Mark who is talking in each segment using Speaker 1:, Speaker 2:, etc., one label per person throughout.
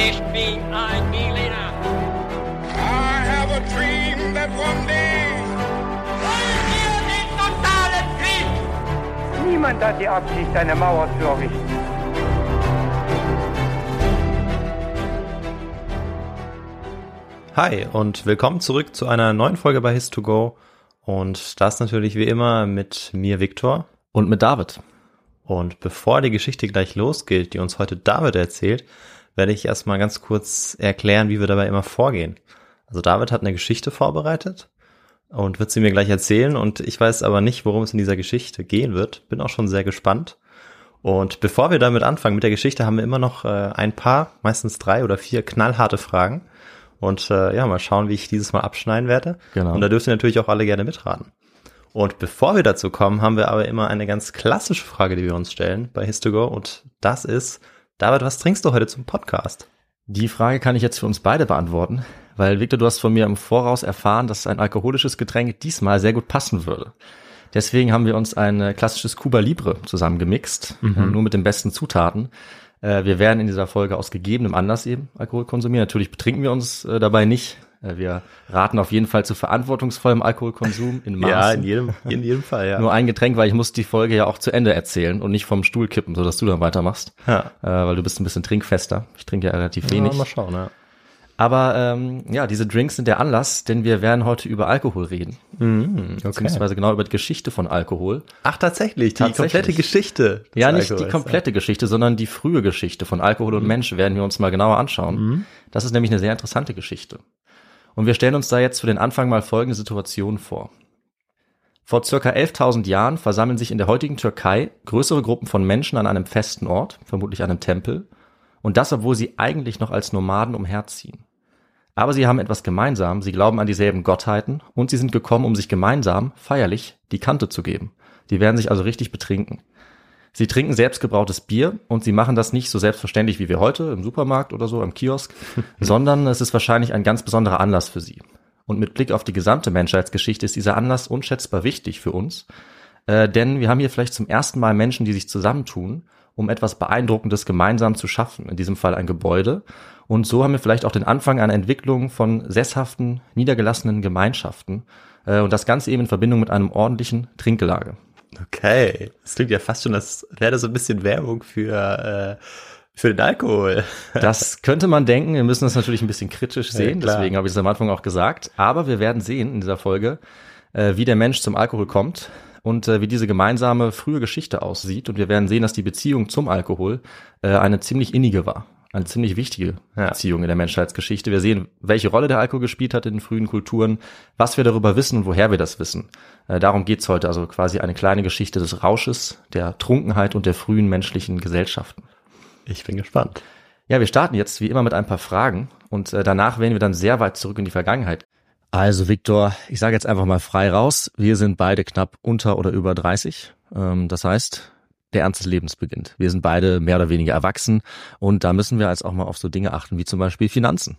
Speaker 1: Ich bin ein Berliner.
Speaker 2: I have a dream that one day.
Speaker 1: Wollen wir den totalen Krieg?
Speaker 3: Niemand hat die Absicht, eine Mauer zu errichten.
Speaker 4: Hi und willkommen zurück zu einer neuen Folge bei His2Go. Und das natürlich wie immer mit mir, Viktor.
Speaker 5: Und mit David.
Speaker 4: Und bevor die Geschichte gleich losgeht, die uns heute David erzählt, werde ich erstmal ganz kurz erklären, wie wir dabei immer vorgehen. Also David hat eine Geschichte vorbereitet und wird sie mir gleich erzählen und ich weiß aber nicht, worum es in dieser Geschichte gehen wird. Bin auch schon sehr gespannt. Und bevor wir damit anfangen mit der Geschichte, haben wir immer noch äh, ein paar, meistens drei oder vier knallharte Fragen. Und äh, ja, mal schauen, wie ich dieses Mal abschneiden werde.
Speaker 5: Genau.
Speaker 4: Und da dürft ihr natürlich auch alle gerne mitraten. Und bevor wir dazu kommen, haben wir aber immer eine ganz klassische Frage, die wir uns stellen bei Histogo. Und das ist, David, was trinkst du heute zum Podcast?
Speaker 5: Die Frage kann ich jetzt für uns beide beantworten, weil Victor, du hast von mir im Voraus erfahren, dass ein alkoholisches Getränk diesmal sehr gut passen würde. Deswegen haben wir uns ein äh, klassisches Cuba Libre zusammengemixt, äh, nur mit den besten Zutaten. Äh, Wir werden in dieser Folge aus gegebenem Anlass eben Alkohol konsumieren. Natürlich betrinken wir uns dabei nicht. Äh, Wir raten auf jeden Fall zu verantwortungsvollem Alkoholkonsum in Maßen.
Speaker 4: jedem, in jedem Fall, ja.
Speaker 5: Nur ein Getränk, weil ich muss die Folge ja auch zu Ende erzählen und nicht vom Stuhl kippen, sodass du dann weitermachst.
Speaker 4: Ja.
Speaker 5: Äh, weil du bist ein bisschen trinkfester. Ich trinke ja relativ wenig.
Speaker 4: Ja, mal schauen, ja.
Speaker 5: Aber ähm, ja, diese Drinks sind der Anlass, denn wir werden heute über Alkohol reden. Beziehungsweise genau über die Geschichte von Alkohol.
Speaker 4: Ach, tatsächlich, die
Speaker 5: Tatsächlich.
Speaker 4: komplette Geschichte.
Speaker 5: Ja, nicht die
Speaker 4: Alkohols,
Speaker 5: komplette Geschichte, sondern die frühe Geschichte von Alkohol und Mensch werden wir uns mal genauer anschauen. Das ist nämlich eine sehr interessante Geschichte. Und wir stellen uns da jetzt für den Anfang mal folgende Situation vor. Vor circa 11.000 Jahren versammeln sich in der heutigen Türkei größere Gruppen von Menschen an einem festen Ort, vermutlich einem Tempel, und das, obwohl sie eigentlich noch als Nomaden umherziehen. Aber sie haben etwas gemeinsam, sie glauben an dieselben Gottheiten und sie sind gekommen, um sich gemeinsam, feierlich, die Kante zu geben. Die werden sich also richtig betrinken. Sie trinken selbstgebrautes Bier und sie machen das nicht so selbstverständlich wie wir heute im Supermarkt oder so, im Kiosk, sondern es ist wahrscheinlich ein ganz besonderer Anlass für sie. Und mit Blick auf die gesamte Menschheitsgeschichte ist dieser Anlass unschätzbar wichtig für uns, äh, denn wir haben hier vielleicht zum ersten Mal Menschen, die sich zusammentun, um etwas Beeindruckendes gemeinsam zu schaffen, in diesem Fall ein Gebäude. Und so haben wir vielleicht auch den Anfang einer Entwicklung von sesshaften, niedergelassenen Gemeinschaften äh, und das Ganze eben in Verbindung mit einem ordentlichen Trinkgelage.
Speaker 4: Okay. Das klingt ja fast schon, als wäre das so ein bisschen Werbung für, äh, für den Alkohol.
Speaker 5: Das könnte man denken. Wir müssen das natürlich ein bisschen kritisch sehen.
Speaker 4: klar.
Speaker 5: Deswegen habe ich es am Anfang auch gesagt. Aber wir werden sehen in dieser Folge, äh, wie der Mensch zum Alkohol kommt und äh, wie diese gemeinsame frühe Geschichte aussieht. Und wir werden sehen, dass die Beziehung zum Alkohol äh, eine ziemlich innige war. Eine ziemlich wichtige
Speaker 4: Ja.
Speaker 5: Beziehung in der Menschheitsgeschichte. Wir sehen, welche Rolle der Alkohol gespielt hat in den frühen Kulturen, was wir darüber wissen und woher wir das wissen. Äh, darum geht's heute. Also quasi eine kleine Geschichte des Rausches, der Trunkenheit und der frühen menschlichen Gesellschaften.
Speaker 4: Ich bin gespannt.
Speaker 5: Ja, wir starten jetzt wie immer mit ein paar Fragen und äh, danach werden wir dann sehr weit zurück in die Vergangenheit. Also Viktor, ich sage jetzt einfach mal frei raus, wir sind beide knapp unter oder über 30. Ähm, das heißt, der Ernst des Lebens beginnt. Wir sind beide mehr oder weniger erwachsen und da müssen wir jetzt auch mal auf so Dinge achten wie zum Beispiel Finanzen.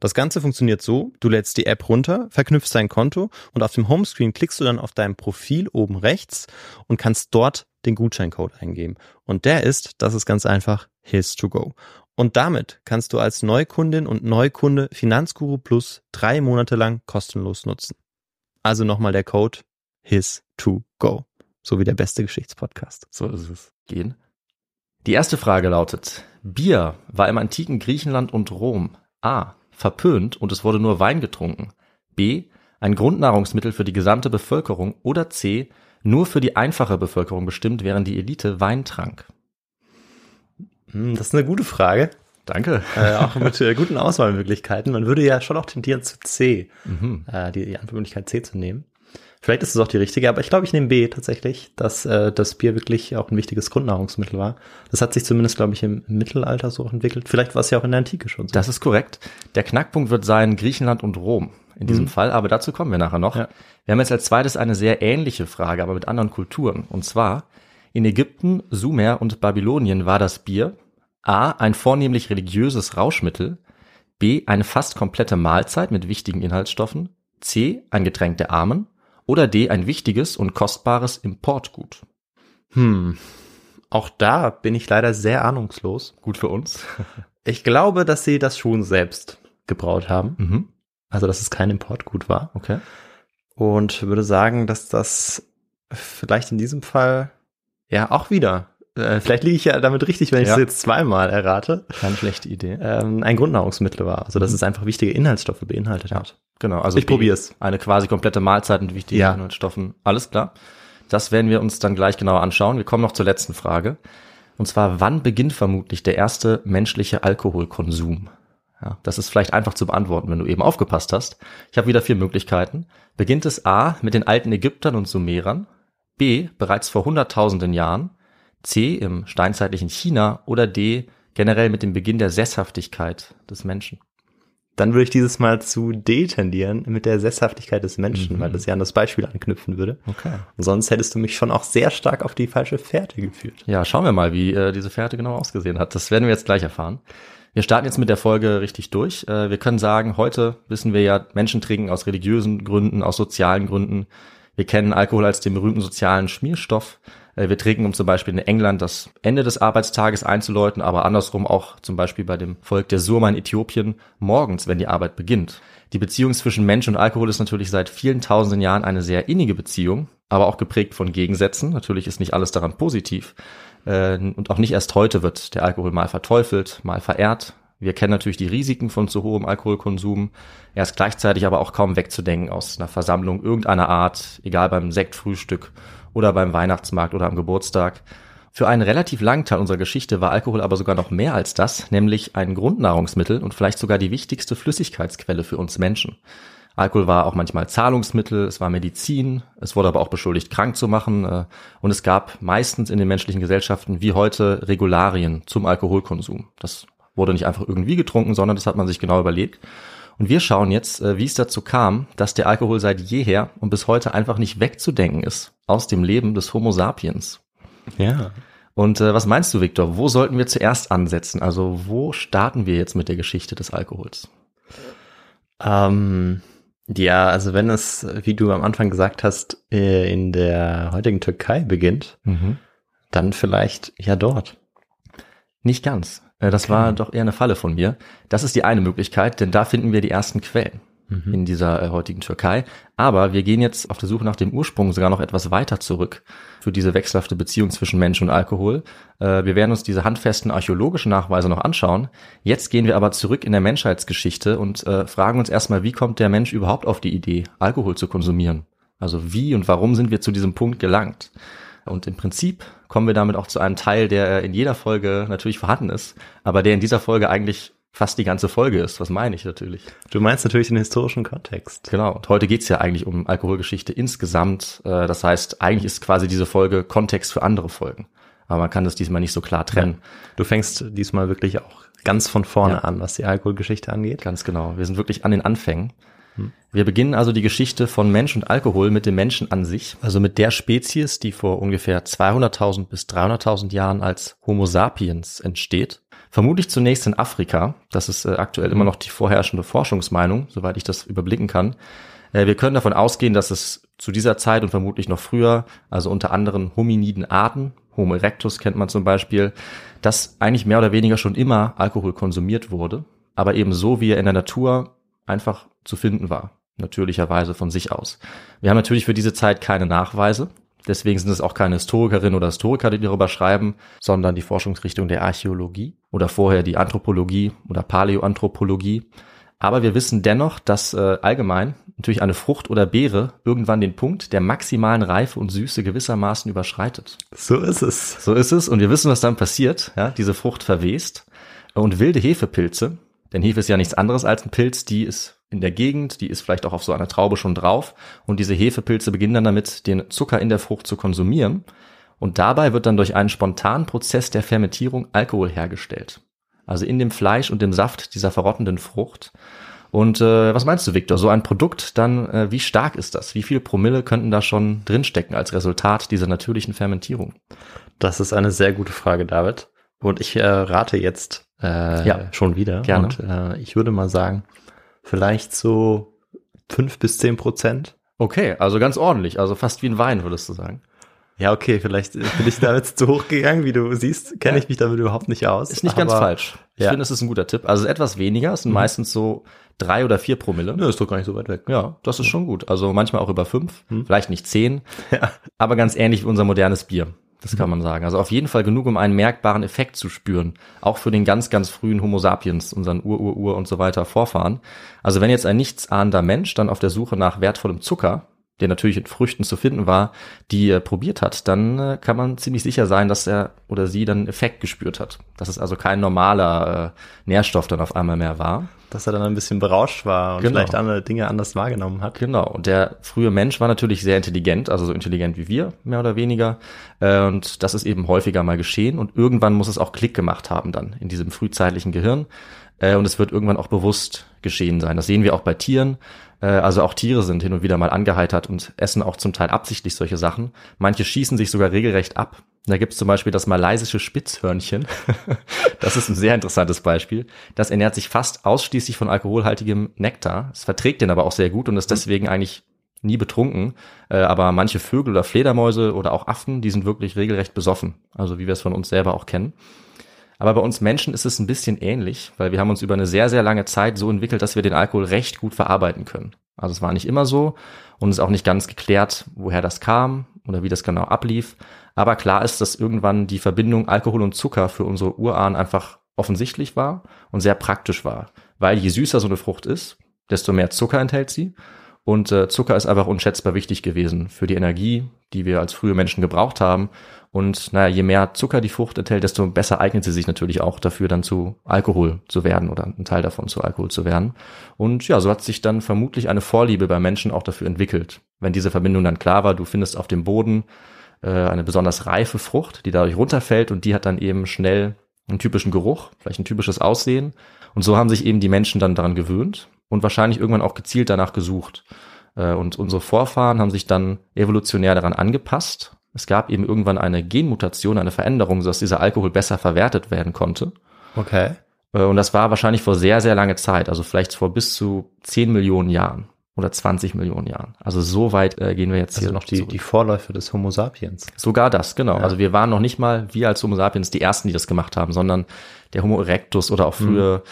Speaker 4: Das Ganze funktioniert so, du lädst die App runter, verknüpfst dein Konto und auf dem Homescreen klickst du dann auf dein Profil oben rechts und kannst dort den Gutscheincode eingeben. Und der ist, das ist ganz einfach, His to Go. Und damit kannst du als Neukundin und Neukunde Finanzguru Plus drei Monate lang kostenlos nutzen. Also nochmal der Code His to Go. So wie der beste Geschichtspodcast.
Speaker 5: So ist es. Gehen. Die erste Frage lautet, Bier war im antiken Griechenland und Rom A. verpönt und es wurde nur Wein getrunken. B. ein Grundnahrungsmittel für die gesamte Bevölkerung oder C. nur für die einfache Bevölkerung bestimmt, während die Elite Wein trank.
Speaker 4: Hm, das ist eine gute Frage.
Speaker 5: Danke.
Speaker 4: Äh, auch mit äh, guten Auswahlmöglichkeiten. Man würde ja schon auch tendieren zu C,
Speaker 5: Mhm.
Speaker 4: äh, die, die Antwortmöglichkeit C zu nehmen. Vielleicht ist es auch die richtige, aber ich glaube, ich nehme B tatsächlich, dass äh, das Bier wirklich auch ein wichtiges Grundnahrungsmittel war. Das hat sich zumindest, glaube ich, im Mittelalter so entwickelt. Vielleicht war es ja auch in der Antike schon so.
Speaker 5: Das ist korrekt. Der Knackpunkt wird sein Griechenland und Rom in diesem
Speaker 4: Mhm.
Speaker 5: Fall, aber dazu kommen wir nachher noch.
Speaker 4: Ja.
Speaker 5: Wir haben jetzt als zweites eine sehr ähnliche Frage, aber mit anderen Kulturen. Und zwar, in Ägypten, Sumer und Babylonien war das Bier A. ein vornehmlich religiöses Rauschmittel, B. eine fast komplette Mahlzeit mit wichtigen Inhaltsstoffen, C. ein Getränk der Armen oder D. ein wichtiges und kostbares Importgut.
Speaker 4: Hm. Auch da bin ich leider sehr ahnungslos.
Speaker 5: Gut für uns.
Speaker 4: Ich glaube, dass sie das schon selbst gebraut haben.
Speaker 5: Mhm.
Speaker 4: Also, dass es kein Importgut war.
Speaker 5: Okay.
Speaker 4: Und würde sagen, dass das vielleicht in diesem Fall ja auch wieder, äh, vielleicht liege ich ja damit richtig, wenn ich
Speaker 5: Ja.
Speaker 4: es jetzt zweimal errate,
Speaker 5: Keine schlechte Idee.
Speaker 4: ähm, ein Grundnahrungsmittel war. Also, dass
Speaker 5: Mhm.
Speaker 4: es einfach wichtige Inhaltsstoffe beinhaltet hat.
Speaker 5: Genau, also
Speaker 4: Ich
Speaker 5: B,
Speaker 4: probier's.
Speaker 5: Eine quasi komplette Mahlzeit mit wichtigen
Speaker 4: Ja.
Speaker 5: Inhaltsstoffen. Alles klar. Das werden wir uns dann gleich genauer anschauen. Wir kommen noch zur letzten Frage. Und zwar, wann beginnt vermutlich der erste menschliche Alkoholkonsum? Ja, das ist vielleicht einfach zu beantworten, wenn du eben aufgepasst hast. Ich habe wieder vier Möglichkeiten. Beginnt es A mit den alten Ägyptern und Sumerern, B bereits vor hunderttausenden Jahren, C im steinzeitlichen China oder D generell mit dem Beginn der Sesshaftigkeit des Menschen?
Speaker 4: Dann würde ich dieses Mal zu D tendieren mit der Sesshaftigkeit des Menschen,
Speaker 5: Mhm.
Speaker 4: weil das ja an das Beispiel anknüpfen würde.
Speaker 5: Okay.
Speaker 4: Und sonst hättest du mich schon auch sehr stark auf die falsche Fährte geführt.
Speaker 5: Ja, schauen wir mal, wie äh, diese Fährte genau ausgesehen hat. Das werden wir jetzt gleich erfahren. Wir starten jetzt mit der Folge richtig durch. Äh, wir können sagen, heute wissen wir ja, Menschen trinken aus religiösen Gründen, aus sozialen Gründen. Wir kennen Alkohol als den berühmten sozialen Schmierstoff. Äh, wir trinken, um zum Beispiel in England das Ende des Arbeitstages einzuläuten, aber andersrum auch zum Beispiel bei dem Volk der Surma in Äthiopien morgens, wenn die Arbeit beginnt. Die Beziehung zwischen Mensch und Alkohol ist natürlich seit vielen tausenden Jahren eine sehr innige Beziehung, aber auch geprägt von Gegensätzen. Natürlich ist nicht alles daran positiv. Äh, Und auch nicht erst heute wird der Alkohol mal verteufelt, mal verehrt. Wir kennen natürlich die Risiken von zu hohem Alkoholkonsum. Er ist gleichzeitig aber auch kaum wegzudenken aus einer Versammlung irgendeiner Art, egal beim Sektfrühstück oder beim Weihnachtsmarkt oder am Geburtstag. Für einen relativ langen Teil unserer Geschichte war Alkohol aber sogar noch mehr als das, nämlich ein Grundnahrungsmittel und vielleicht sogar die wichtigste Flüssigkeitsquelle für uns Menschen. Alkohol war auch manchmal Zahlungsmittel, es war Medizin, es wurde aber auch beschuldigt, krank zu machen äh, und es gab meistens in den menschlichen Gesellschaften wie heute Regularien zum Alkoholkonsum. Das wurde nicht einfach irgendwie getrunken, sondern das hat man sich genau überlegt. Und wir schauen jetzt, äh, wie es dazu kam, dass der Alkohol seit jeher und bis heute einfach nicht wegzudenken ist aus dem Leben des Homo sapiens.
Speaker 4: Ja.
Speaker 5: Und äh, was meinst du, Viktor? Wo sollten wir zuerst ansetzen? Also wo starten wir jetzt mit der Geschichte des Alkohols?
Speaker 4: Ähm, ja, also wenn es, wie du am Anfang gesagt hast, äh, in der heutigen Türkei beginnt, dann vielleicht ja dort.
Speaker 5: Nicht ganz. Äh, Das war doch eher eine Falle von mir. Das ist die eine Möglichkeit, denn da finden wir die ersten Quellen. in dieser äh, heutigen Türkei. Aber wir gehen jetzt auf der Suche nach dem Ursprung sogar noch etwas weiter zurück für diese wechselhafte Beziehung zwischen Mensch und Alkohol. Äh, wir werden uns diese handfesten archäologischen Nachweise noch anschauen. Jetzt gehen wir aber zurück in der Menschheitsgeschichte und fragen uns erstmal, wie kommt der Mensch überhaupt auf die Idee, Alkohol zu konsumieren? Also wie und warum sind wir zu diesem Punkt gelangt? Und im Prinzip kommen wir damit auch zu einem Teil, der in jeder Folge natürlich vorhanden ist, aber der in dieser Folge eigentlich fast die ganze Folge ist. Was meine ich natürlich?
Speaker 4: Du meinst natürlich den historischen Kontext.
Speaker 5: Genau. Und heute geht's ja eigentlich um Alkoholgeschichte insgesamt. Äh, Das heißt, eigentlich ist quasi diese Folge Kontext für andere Folgen. Aber man kann das diesmal nicht so klar trennen.
Speaker 4: Du fängst diesmal wirklich auch ganz von vorne
Speaker 5: Ja.
Speaker 4: an, was die Alkoholgeschichte angeht.
Speaker 5: Ganz genau. Wir sind wirklich an den Anfängen. Wir beginnen also die Geschichte von Mensch und Alkohol mit dem Menschen an sich, also mit der Spezies, die vor ungefähr 200.000 bis 300.000 Jahren als Homo sapiens entsteht. Vermutlich zunächst in Afrika. Das ist äh, aktuell immer noch die vorherrschende Forschungsmeinung, soweit ich das überblicken kann. Äh, wir können davon ausgehen, dass es zu dieser Zeit und vermutlich noch früher, also unter anderen hominiden Arten, Homo erectus kennt man zum Beispiel, dass eigentlich mehr oder weniger schon immer Alkohol konsumiert wurde, aber eben so, wie er in der Natur einfach zu finden war, natürlicherweise von sich aus. Wir haben natürlich für diese Zeit keine Nachweise, deswegen sind es auch keine Historikerinnen oder Historiker, die darüber schreiben, sondern die Forschungsrichtung der Archäologie oder vorher die Anthropologie oder Paläoanthropologie. Aber wir wissen dennoch, dass äh, allgemein natürlich eine Frucht oder Beere irgendwann den Punkt der maximalen Reife und Süße gewissermaßen überschreitet.
Speaker 4: So ist es.
Speaker 5: So ist es und wir wissen, was dann passiert. Ja, diese Frucht verwest und wilde Hefepilze, denn Hefe ist ja nichts anderes als ein Pilz, die ist in der Gegend, die ist vielleicht auch auf so einer Traube schon drauf und diese Hefepilze beginnen dann damit, den Zucker in der Frucht zu konsumieren und dabei wird dann durch einen spontanen Prozess der Fermentierung Alkohol hergestellt. Also in dem Fleisch und dem Saft dieser verrottenden Frucht. Und äh, was meinst du, Victor? So ein Produkt, dann äh, wie stark ist das? Wie viele Promille könnten da schon drinstecken als Resultat dieser natürlichen Fermentierung?
Speaker 4: Das ist eine sehr gute Frage, David. Und ich äh, rate jetzt äh,
Speaker 5: Ja.
Speaker 4: schon wieder.
Speaker 5: Gerne.
Speaker 4: Und äh, ich würde mal sagen, vielleicht so fünf bis zehn Prozent.
Speaker 5: Okay, also ganz ordentlich, also fast wie ein Wein, würdest du sagen.
Speaker 4: Ja, okay, vielleicht bin ich da jetzt zu hoch gegangen. Wie du siehst, kenne ich mich damit überhaupt nicht aus.
Speaker 5: Ist nicht ganz falsch. Ich
Speaker 4: ja.
Speaker 5: finde, es ist ein guter Tipp. Also etwas weniger, es sind meistens so drei oder vier Promille.
Speaker 4: Nö, ist doch gar nicht so weit weg.
Speaker 5: Ja, das ist schon gut. Also manchmal auch über fünf, vielleicht nicht zehn,
Speaker 4: Ja.
Speaker 5: aber ganz ähnlich wie unser modernes Bier. Das kann man sagen. Also auf jeden Fall genug, um einen merkbaren Effekt zu spüren. Auch für den ganz, ganz frühen Homo sapiens, unseren Ur-Ur-Ur und so weiter Vorfahren. Also wenn jetzt ein nichtsahnender Mensch dann auf der Suche nach wertvollem Zucker, der natürlich in Früchten zu finden war, die er probiert hat, dann äh, kann man ziemlich sicher sein, dass er oder sie dann einen Effekt gespürt hat. Dass es also kein normaler äh, Nährstoff dann auf einmal mehr war.
Speaker 4: Dass er dann ein bisschen berauscht war und
Speaker 5: Genau.
Speaker 4: vielleicht andere Dinge anders wahrgenommen hat.
Speaker 5: Genau. Und der frühe Mensch war natürlich sehr intelligent, also so intelligent wie wir, mehr oder weniger. Äh, Und das ist eben häufiger mal geschehen. Und irgendwann muss es auch Klick gemacht haben dann in diesem frühzeitlichen Gehirn. Äh, Und es wird irgendwann auch bewusst geschehen sein. Das sehen wir auch bei Tieren. Äh, Also auch Tiere sind hin und wieder mal angeheitert und essen auch zum Teil absichtlich solche Sachen. Manche schießen sich sogar regelrecht ab. Da gibt's zum Beispiel das malaysische Spitzhörnchen. Das ist ein sehr interessantes Beispiel. Das ernährt sich fast ausschließlich von alkoholhaltigem Nektar. Es verträgt den aber auch sehr gut und ist deswegen eigentlich nie betrunken. Äh, aber manche Vögel oder Fledermäuse oder auch Affen, die sind wirklich regelrecht besoffen. Also wie wir es von uns selber auch kennen. Aber bei uns Menschen ist es ein bisschen ähnlich, weil wir haben uns über eine sehr, sehr lange Zeit so entwickelt, dass wir den Alkohol recht gut verarbeiten können. Also es war nicht immer so und es ist auch nicht ganz geklärt, woher das kam oder wie das genau ablief. Aber klar ist, dass irgendwann die Verbindung Alkohol und Zucker für unsere Urahn einfach offensichtlich war und sehr praktisch war. Weil je süßer so eine Frucht ist, desto mehr Zucker enthält sie. Und äh, Zucker ist einfach unschätzbar wichtig gewesen für die Energie, die wir als frühe Menschen gebraucht haben. Und naja, je mehr Zucker die Frucht enthält, desto besser eignet sie sich natürlich auch dafür, dann zu Alkohol zu werden oder ein Teil davon zu Alkohol zu werden. Und ja, so hat sich dann vermutlich eine Vorliebe bei Menschen auch dafür entwickelt. Wenn diese Verbindung dann klar war, du findest auf dem Boden äh, eine besonders reife Frucht, die dadurch runterfällt und die hat dann eben schnell einen typischen Geruch, vielleicht ein typisches Aussehen. Und so haben sich eben die Menschen dann daran gewöhnt und wahrscheinlich irgendwann auch gezielt danach gesucht. Äh, Und unsere Vorfahren haben sich dann evolutionär daran angepasst. Es gab eben irgendwann eine Genmutation, eine Veränderung, sodass dieser Alkohol besser verwertet werden konnte.
Speaker 4: Okay.
Speaker 5: Äh, Und das war wahrscheinlich vor sehr, sehr lange Zeit, also vielleicht vor bis zu 10 Millionen Jahren oder 20 Millionen Jahren. Also so weit äh, gehen wir jetzt
Speaker 4: Also
Speaker 5: hier
Speaker 4: noch die,
Speaker 5: zurück.
Speaker 4: die Vorläufe des Homo sapiens.
Speaker 5: Sogar das, genau.
Speaker 4: Ja.
Speaker 5: Also wir waren noch nicht mal, wir als Homo sapiens, die ersten, die das gemacht haben, sondern der Homo erectus oder auch frühe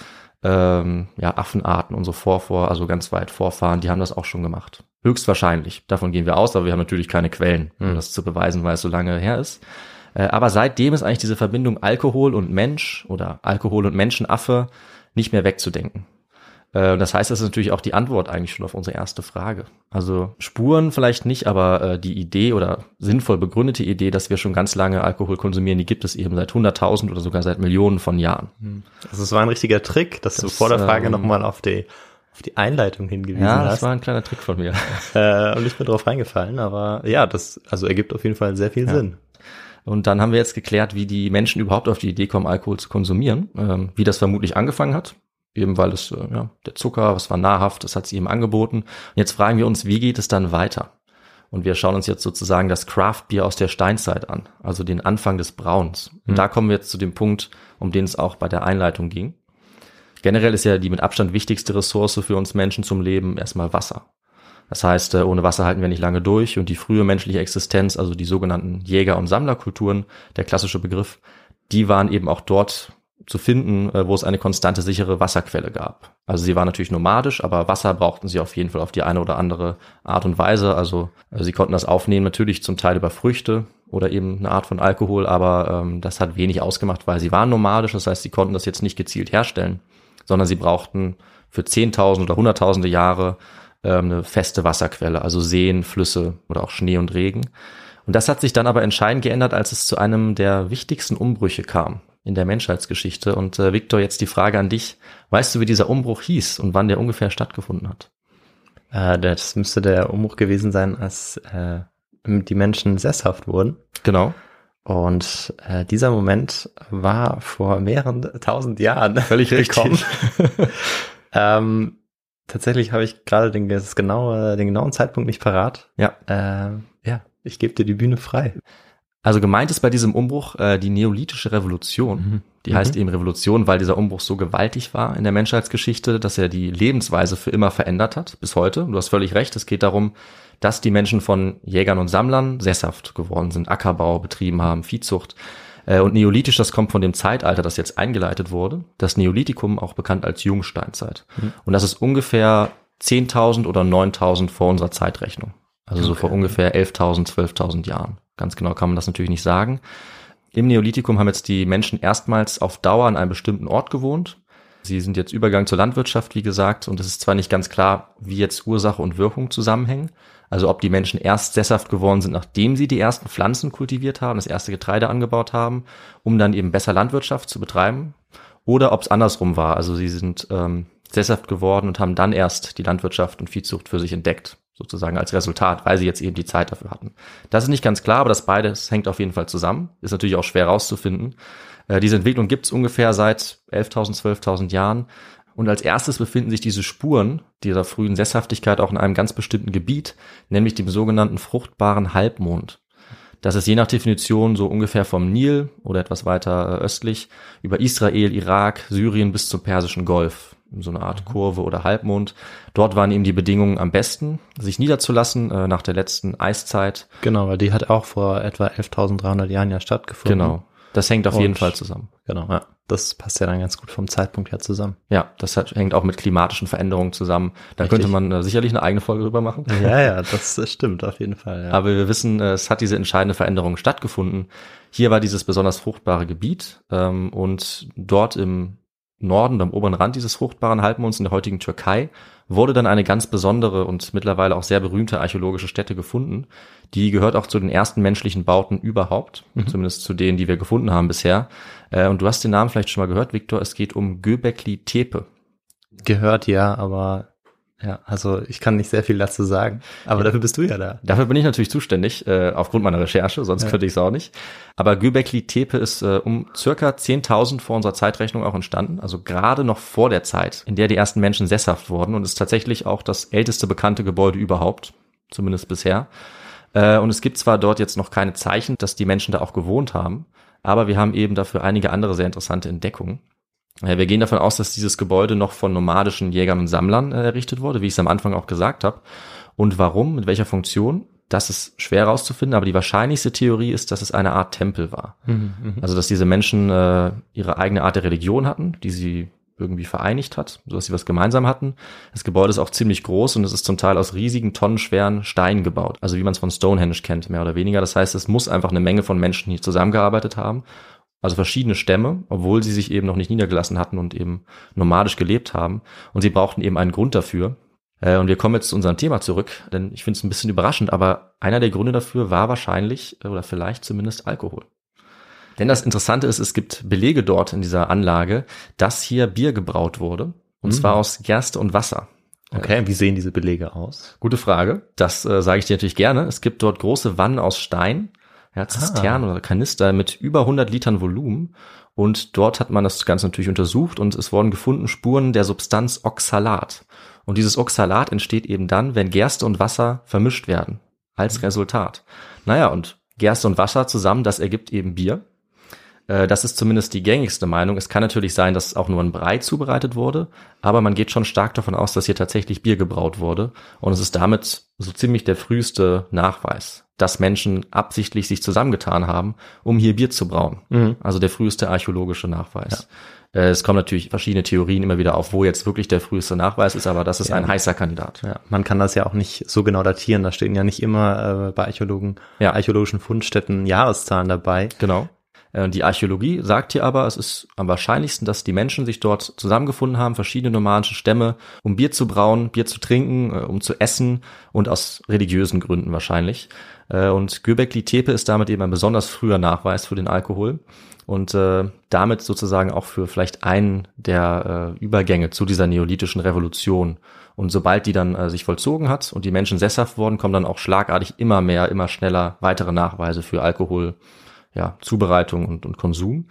Speaker 5: ähm, ja, Affenarten, unsere Vorvor, also ganz weit Vorfahren, die haben das auch schon gemacht. Höchstwahrscheinlich. Davon gehen wir aus, aber wir haben natürlich keine Quellen, um
Speaker 4: Hm.
Speaker 5: das zu beweisen, weil es so lange her ist. Äh, aber seitdem ist eigentlich diese Verbindung Alkohol und Mensch oder Alkohol und Menschenaffe nicht mehr wegzudenken. Äh, Das heißt, das ist natürlich auch die Antwort eigentlich schon auf unsere erste Frage. Also Spuren vielleicht nicht, aber äh, die Idee oder sinnvoll begründete Idee, dass wir schon ganz lange Alkohol konsumieren, die gibt es eben seit 100.000 oder sogar seit Millionen von Jahren.
Speaker 4: Also es war ein richtiger Trick, dass du
Speaker 5: Das,
Speaker 4: vor der Frage
Speaker 5: ähm,
Speaker 4: nochmal auf die, auf die Einleitung hingewiesen
Speaker 5: Ja, das
Speaker 4: hast.
Speaker 5: war ein kleiner Trick von mir.
Speaker 4: äh, und nicht mehr drauf reingefallen, aber ja, das also ergibt auf jeden Fall sehr viel Sinn.
Speaker 5: Und dann haben wir jetzt geklärt, wie die Menschen überhaupt auf die Idee kommen, Alkohol zu konsumieren, ähm, wie das vermutlich angefangen hat. Eben weil es, äh, ja, der Zucker, was war nahrhaft, das hat sie eben angeboten. Und jetzt fragen wir uns, wie geht es dann weiter? Und wir schauen uns jetzt sozusagen das Craft Beer aus der Steinzeit an, also den Anfang des Brauens. Und da kommen wir jetzt zu dem Punkt, um den es auch bei der Einleitung ging. Generell ist ja die mit Abstand wichtigste Ressource für uns Menschen zum Leben erstmal Wasser. Das heißt, äh, ohne Wasser halten wir nicht lange durch und die frühe menschliche Existenz, also die sogenannten Jäger- und Sammlerkulturen, der klassische Begriff, die waren eben auch dort zu finden, äh, wo es eine konstante, sichere Wasserquelle gab. Also sie waren natürlich nomadisch, aber Wasser brauchten sie auf jeden Fall auf die eine oder andere Art und Weise. Also äh, sie konnten das aufnehmen, natürlich zum Teil über Früchte oder eben eine Art von Alkohol, aber ähm, das hat wenig ausgemacht, weil sie waren nomadisch, das heißt, sie konnten das jetzt nicht gezielt herstellen, sondern sie brauchten für 10.000 oder hunderttausende Jahre ähm, eine feste Wasserquelle, also Seen, Flüsse oder auch Schnee und Regen. Und das hat sich dann aber entscheidend geändert, als es zu einem der wichtigsten Umbrüche kam in der Menschheitsgeschichte. Und äh, Victor, jetzt die Frage an dich. Weißt du, wie dieser Umbruch hieß und wann der ungefähr stattgefunden hat?
Speaker 4: Äh, das müsste der Umbruch gewesen sein, als äh, die Menschen sesshaft wurden.
Speaker 5: Genau.
Speaker 4: Und äh, dieser Moment war vor mehreren tausend Jahren
Speaker 5: Völlig
Speaker 4: gekommen.
Speaker 5: richtig.
Speaker 4: ähm, tatsächlich habe ich gerade den, das genaue, den genauen Zeitpunkt nicht parat.
Speaker 5: Ja.
Speaker 4: Äh, ja, ich gebe dir die Bühne frei.
Speaker 5: Also gemeint ist bei diesem Umbruch äh, die neolithische Revolution. Die
Speaker 4: Mhm.
Speaker 5: heißt eben Revolution, weil dieser Umbruch so gewaltig war in der Menschheitsgeschichte, dass er die Lebensweise für immer verändert hat, bis heute. Du hast völlig recht, es geht darum, dass die Menschen von Jägern und Sammlern sesshaft geworden sind, Ackerbau betrieben haben, Viehzucht. Äh, Und neolithisch, das kommt von dem Zeitalter, das jetzt eingeleitet wurde. Das Neolithikum, auch bekannt als Jungsteinzeit. Und das ist ungefähr 10.000 oder 9.000 vor unserer Zeitrechnung. Also so vor ungefähr 11.000, 12.000 Jahren. Ganz genau kann man das natürlich nicht sagen. Im Neolithikum haben jetzt die Menschen erstmals auf Dauer an einem bestimmten Ort gewohnt. Sie sind jetzt Übergang zur Landwirtschaft, wie gesagt, und es ist zwar nicht ganz klar, wie jetzt Ursache und Wirkung zusammenhängen. Also ob die Menschen erst sesshaft geworden sind, nachdem sie die ersten Pflanzen kultiviert haben, das erste Getreide angebaut haben, um dann eben besser Landwirtschaft zu betreiben, oder ob es andersrum war. Also sie sind ähm, sesshaft geworden und haben dann erst die Landwirtschaft und Viehzucht für sich entdeckt, sozusagen als Resultat, weil sie jetzt eben die Zeit dafür hatten. Das ist nicht ganz klar, aber das beides hängt auf jeden Fall zusammen. Ist natürlich auch schwer rauszufinden. Äh, diese Entwicklung gibt es ungefähr seit 11.000, 12.000 Jahren. Und als erstes befinden sich diese Spuren dieser frühen Sesshaftigkeit auch in einem ganz bestimmten Gebiet, nämlich dem sogenannten fruchtbaren Halbmond. Das ist je nach Definition so ungefähr vom Nil oder etwas weiter äh, östlich über Israel, Irak, Syrien bis zum Persischen Golf. So eine Art Kurve oder Halbmond. Dort waren eben die Bedingungen am besten, sich niederzulassen äh, nach der letzten Eiszeit.
Speaker 4: Genau, weil die hat auch vor etwa 11.300 Jahren ja stattgefunden.
Speaker 5: Genau. Das hängt auf
Speaker 4: Und-
Speaker 5: jeden Fall zusammen.
Speaker 4: Genau, ja. Das passt ja dann ganz gut vom Zeitpunkt her zusammen.
Speaker 5: Ja, das hat, hängt auch mit klimatischen Veränderungen zusammen. Da
Speaker 4: Richtig.
Speaker 5: könnte man äh, sicherlich eine eigene Folge drüber machen.
Speaker 4: Ja, ja, das stimmt auf jeden Fall. Ja.
Speaker 5: Aber wir wissen, äh, es hat diese entscheidende Veränderung stattgefunden. Hier war dieses besonders fruchtbare Gebiet ähm, und dort im Norden, am oberen Rand dieses fruchtbaren Halbmonds in der heutigen Türkei, wurde dann eine ganz besondere und mittlerweile auch sehr berühmte archäologische Stätte gefunden. Die gehört auch zu den ersten menschlichen Bauten überhaupt, zumindest zu denen, die wir gefunden haben bisher. Äh, und du hast den Namen vielleicht schon mal gehört, Viktor, es geht um Göbekli Tepe.
Speaker 4: Gehört ja, aber ja, also ich kann nicht sehr viel dazu sagen. Aber dafür bist du ja da.
Speaker 5: Dafür bin ich natürlich zuständig, äh, aufgrund meiner Recherche, sonst könnte ich es auch nicht. Aber Göbekli Tepe ist äh, um circa 10.000 vor unserer Zeitrechnung auch entstanden, also gerade noch vor der Zeit, in der die ersten Menschen sesshaft wurden und ist tatsächlich auch das älteste bekannte Gebäude überhaupt, zumindest bisher. Äh, und es gibt zwar dort jetzt noch keine Zeichen, dass die Menschen da auch gewohnt haben, aber wir haben eben dafür einige andere sehr interessante Entdeckungen. Ja, wir gehen davon aus, dass dieses Gebäude noch von nomadischen Jägern und Sammlern äh, errichtet wurde, wie ich es am Anfang auch gesagt habe. Und warum, mit welcher Funktion, das ist schwer herauszufinden, aber die wahrscheinlichste Theorie ist, dass es eine Art Tempel war. Also dass diese Menschen äh, ihre eigene Art der Religion hatten, die sie irgendwie vereinigt hat, so dass sie was gemeinsam hatten. Das Gebäude ist auch ziemlich groß und es ist zum Teil aus riesigen, tonnenschweren Steinen gebaut. Also wie man es von Stonehenge kennt, mehr oder weniger. Das heißt, es muss einfach eine Menge von Menschen hier zusammengearbeitet haben. Also verschiedene Stämme, obwohl sie sich eben noch nicht niedergelassen hatten und eben nomadisch gelebt haben. Und sie brauchten eben einen Grund dafür. Äh, und wir kommen jetzt zu unserem Thema zurück, denn ich finde es ein bisschen überraschend, aber einer der Gründe dafür war wahrscheinlich äh, oder vielleicht zumindest Alkohol. Denn das Interessante ist, es gibt Belege dort in dieser Anlage, dass hier Bier gebraut wurde. Und
Speaker 4: Mhm.
Speaker 5: zwar aus Gerste und Wasser.
Speaker 4: Okay, wie sehen diese Belege aus?
Speaker 5: Gute Frage. Das äh, sage ich dir natürlich gerne. Es gibt dort große Wannen aus Stein, ja, Zisternen oder Kanister mit über 100 Litern Volumen. Und dort hat man das Ganze natürlich untersucht und es wurden gefunden Spuren der Substanz Oxalat. Und dieses Oxalat entsteht eben dann, wenn Gerste und Wasser vermischt werden. Als Resultat. Naja, und Gerste und Wasser zusammen, das ergibt eben Bier. Äh, Das ist zumindest die gängigste Meinung. Es kann natürlich sein, dass auch nur ein Brei zubereitet wurde, aber man geht schon stark davon aus, dass hier tatsächlich Bier gebraut wurde. Und es ist damit so ziemlich der früheste Nachweis, dass Menschen absichtlich sich zusammengetan haben, um hier Bier zu brauen. Also der früheste archäologische Nachweis. Äh, Es kommen natürlich verschiedene Theorien immer wieder auf, wo jetzt wirklich der früheste Nachweis ist, aber das ist ein heißer Kandidat.
Speaker 4: Ja, man kann das ja auch nicht so genau datieren. Da stehen ja nicht immer äh, bei Archäologen,
Speaker 5: Ja.
Speaker 4: archäologischen Fundstätten Jahreszahlen dabei.
Speaker 5: Genau. Äh, Die Archäologie sagt hier aber, es ist am wahrscheinlichsten, dass die Menschen sich dort zusammengefunden haben, verschiedene nomadische Stämme, um Bier zu brauen, Bier zu trinken, äh, um zu essen und aus religiösen Gründen wahrscheinlich. Äh, Und Göbekli Tepe ist damit eben ein besonders früher Nachweis für den Alkohol und äh, damit sozusagen auch für vielleicht einen der äh, Übergänge zu dieser neolithischen Revolution. Und sobald die dann äh, sich vollzogen hat und die Menschen sesshaft wurden, kommen dann auch schlagartig immer mehr, immer schneller weitere Nachweise für Alkohol, ja, Zubereitung und, und Konsum.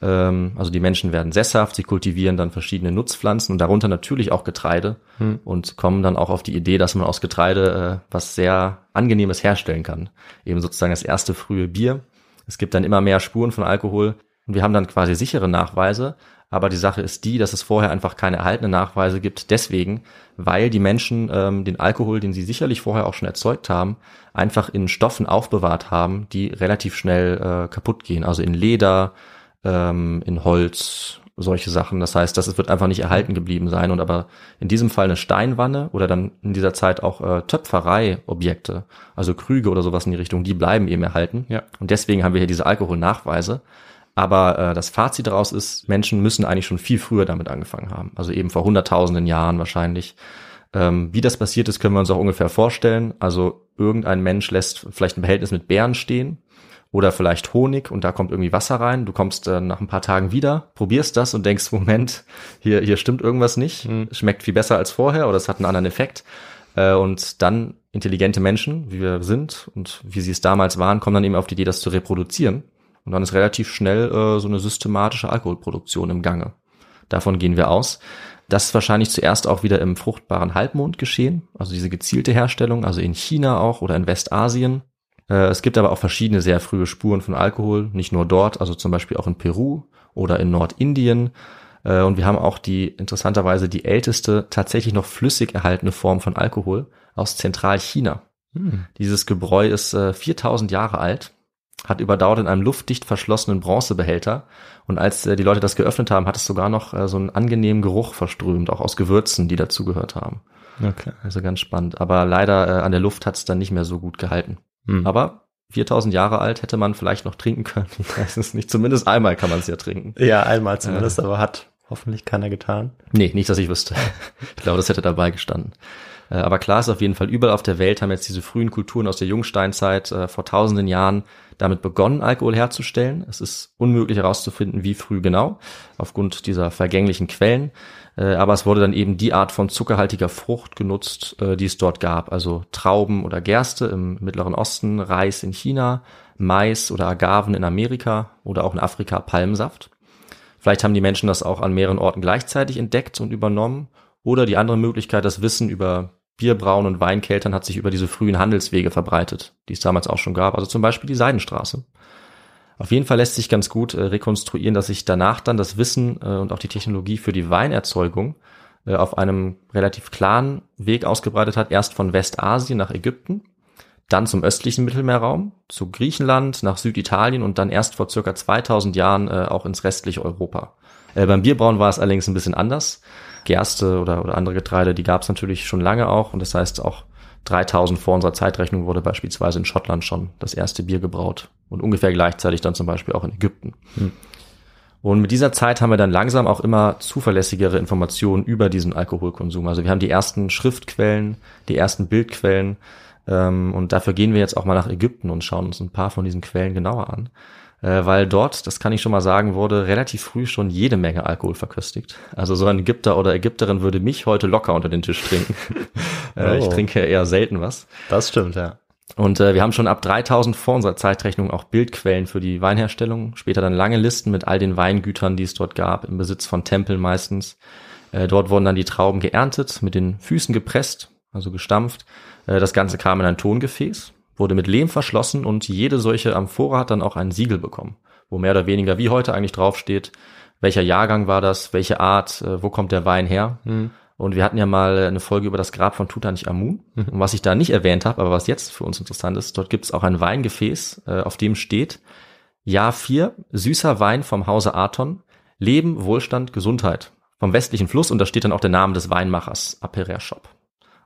Speaker 5: Ähm, also die Menschen werden sesshaft, sie kultivieren dann verschiedene Nutzpflanzen und darunter natürlich auch Getreide und kommen dann auch auf die Idee, dass man aus Getreide äh, was sehr Angenehmes herstellen kann. Eben sozusagen das erste frühe Bier. Es gibt dann immer mehr Spuren von Alkohol und wir haben dann quasi sichere Nachweise. Aber die Sache ist die, dass es vorher einfach keine erhaltenen Nachweise gibt. Deswegen, weil die Menschen ähm, den Alkohol, den sie sicherlich vorher auch schon erzeugt haben, einfach in Stoffen aufbewahrt haben, die relativ schnell äh, kaputt gehen. Also in Leder, ähm, in Holz, solche Sachen. Das heißt, das wird einfach nicht erhalten geblieben sein. Und aber in diesem Fall eine Steinwanne oder dann in dieser Zeit auch äh, Töpferei-Objekte, also Krüge oder sowas in die Richtung, die bleiben eben erhalten.
Speaker 4: Ja.
Speaker 5: Und deswegen haben wir hier diese Alkoholnachweise. Aber äh, das Fazit daraus ist, Menschen müssen eigentlich schon viel früher damit angefangen haben. Also eben vor hunderttausenden Jahren wahrscheinlich. Ähm, wie das passiert ist, können wir uns auch ungefähr vorstellen. Also irgendein Mensch lässt vielleicht ein Behältnis mit Beeren stehen oder vielleicht Honig und da kommt irgendwie Wasser rein. Du kommst äh, nach ein paar Tagen wieder, probierst das und denkst, Moment, hier, hier stimmt irgendwas nicht. Schmeckt viel besser als vorher oder es hat einen anderen Effekt. Äh, und dann intelligente Menschen, wie wir sind und wie sie es damals waren, kommen dann eben auf die Idee, das zu reproduzieren. Und dann ist relativ schnell äh, so eine systematische Alkoholproduktion im Gange. Davon gehen wir aus. Das ist wahrscheinlich zuerst auch wieder im fruchtbaren Halbmond geschehen, also diese gezielte Herstellung, also in China auch oder in Westasien. Äh, Es gibt aber auch verschiedene sehr frühe Spuren von Alkohol, nicht nur dort, also zum Beispiel auch in Peru oder in Nordindien. Äh, Und wir haben auch die interessanterweise die älteste tatsächlich noch flüssig erhaltene Form von Alkohol aus Zentralchina. Dieses Gebräu ist äh, 4000 Jahre alt, hat überdauert in einem luftdicht verschlossenen Bronzebehälter. Und als äh, die Leute das geöffnet haben, hat es sogar noch äh, so einen angenehmen Geruch verströmt, auch aus Gewürzen, die dazugehört haben.
Speaker 4: Okay.
Speaker 5: Also ganz spannend. Aber leider äh, an der Luft hat es dann nicht mehr so gut gehalten. Aber 4000 Jahre alt hätte man vielleicht noch trinken können. Ich weiß es nicht. Zumindest einmal kann man es ja trinken.
Speaker 4: Ja, einmal zumindest, aber hat hoffentlich keiner getan.
Speaker 5: Nee, nicht, dass ich wüsste. Ich glaube, das hätte dabei gestanden. Äh, Aber klar ist auf jeden Fall, überall auf der Welt haben jetzt diese frühen Kulturen aus der Jungsteinzeit äh, vor tausenden Jahren damit begonnen, Alkohol herzustellen. Es ist unmöglich herauszufinden, wie früh genau, aufgrund dieser vergänglichen Quellen. Äh, Aber es wurde dann eben die Art von zuckerhaltiger Frucht genutzt, äh, die es dort gab. Also Trauben oder Gerste im Mittleren Osten, Reis in China, Mais oder Agaven in Amerika oder auch in Afrika Palmsaft. Vielleicht haben die Menschen das auch an mehreren Orten gleichzeitig entdeckt und übernommen. Oder die andere Möglichkeit, das Wissen über Bierbrauen und Weinkeltern hat sich über diese frühen Handelswege verbreitet, die es damals auch schon gab. Also zum Beispiel die Seidenstraße. Auf jeden Fall lässt sich ganz gut äh, rekonstruieren, dass sich danach dann das Wissen äh, und auch die Technologie für die Weinerzeugung äh, auf einem relativ klaren Weg ausgebreitet hat. Erst von Westasien nach Ägypten, dann zum östlichen Mittelmeerraum, zu Griechenland, nach Süditalien und dann erst vor circa 2000 Jahren äh, auch ins restliche Europa. Äh, beim Bierbrauen war es allerdings ein bisschen anders. Gerste oder, oder andere Getreide, die gab es natürlich schon lange auch. Und das heißt, auch 3000 vor unserer Zeitrechnung wurde beispielsweise in Schottland schon das erste Bier gebraut. Und ungefähr gleichzeitig dann zum Beispiel auch in Ägypten. Hm. Und mit dieser Zeit haben wir dann langsam auch immer zuverlässigere Informationen über diesen Alkoholkonsum. Also wir haben die ersten Schriftquellen, die ersten Bildquellen. Ähm, und dafür gehen wir jetzt auch mal nach Ägypten und schauen uns ein paar von diesen Quellen genauer an weil dort, das kann ich schon mal sagen, wurde relativ früh schon jede Menge Alkohol verköstigt. Also so ein Ägypter oder Ägypterin würde mich heute locker unter den Tisch trinken. äh, oh. Ich trinke eher selten was.
Speaker 4: Das stimmt, ja.
Speaker 5: Und äh, wir haben schon ab 3000 vor unserer Zeitrechnung auch Bildquellen für die Weinherstellung. Später dann lange Listen mit all den Weingütern, die es dort gab, im Besitz von Tempeln meistens. Äh, dort wurden dann die Trauben geerntet, mit den Füßen gepresst, also gestampft. Äh, das Ganze kam in ein Tongefäß wurde mit Lehm verschlossen und jede solche Amphora hat dann auch ein Siegel bekommen, wo mehr oder weniger wie heute eigentlich draufsteht, welcher Jahrgang war das, welche Art, äh, wo kommt der Wein her. Mhm. Und wir hatten ja mal eine Folge über das Grab von Tutanchamun. Mhm. Und was ich da nicht erwähnt habe, aber was jetzt für uns interessant ist, dort gibt es auch ein Weingefäß, äh, auf dem steht Jahr 4, süßer Wein vom Hause Aton, Leben, Wohlstand, Gesundheit. Vom westlichen Fluss und da steht dann auch der Name des Weinmachers, Aperer Shop.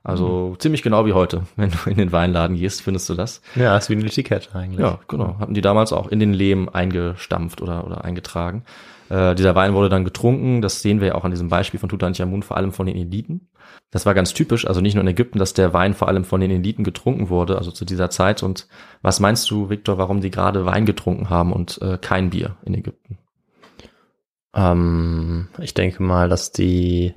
Speaker 5: Also mhm. ziemlich genau wie heute. Wenn du in den Weinladen gehst, findest du das.
Speaker 4: Ja, ist wie ein Etikett eigentlich.
Speaker 5: Ja, genau. Hatten die damals auch in den Lehm eingestampft oder, oder eingetragen. Äh, dieser Wein wurde dann getrunken. Das sehen wir ja auch an diesem Beispiel von Tutanchamun, vor allem von den Eliten. Das war ganz typisch, also nicht nur in Ägypten, dass der Wein vor allem von den Eliten getrunken wurde, also zu dieser Zeit. Und was meinst du, Viktor, warum die gerade Wein getrunken haben und äh, kein Bier in Ägypten?
Speaker 4: Ähm, ich denke mal, dass die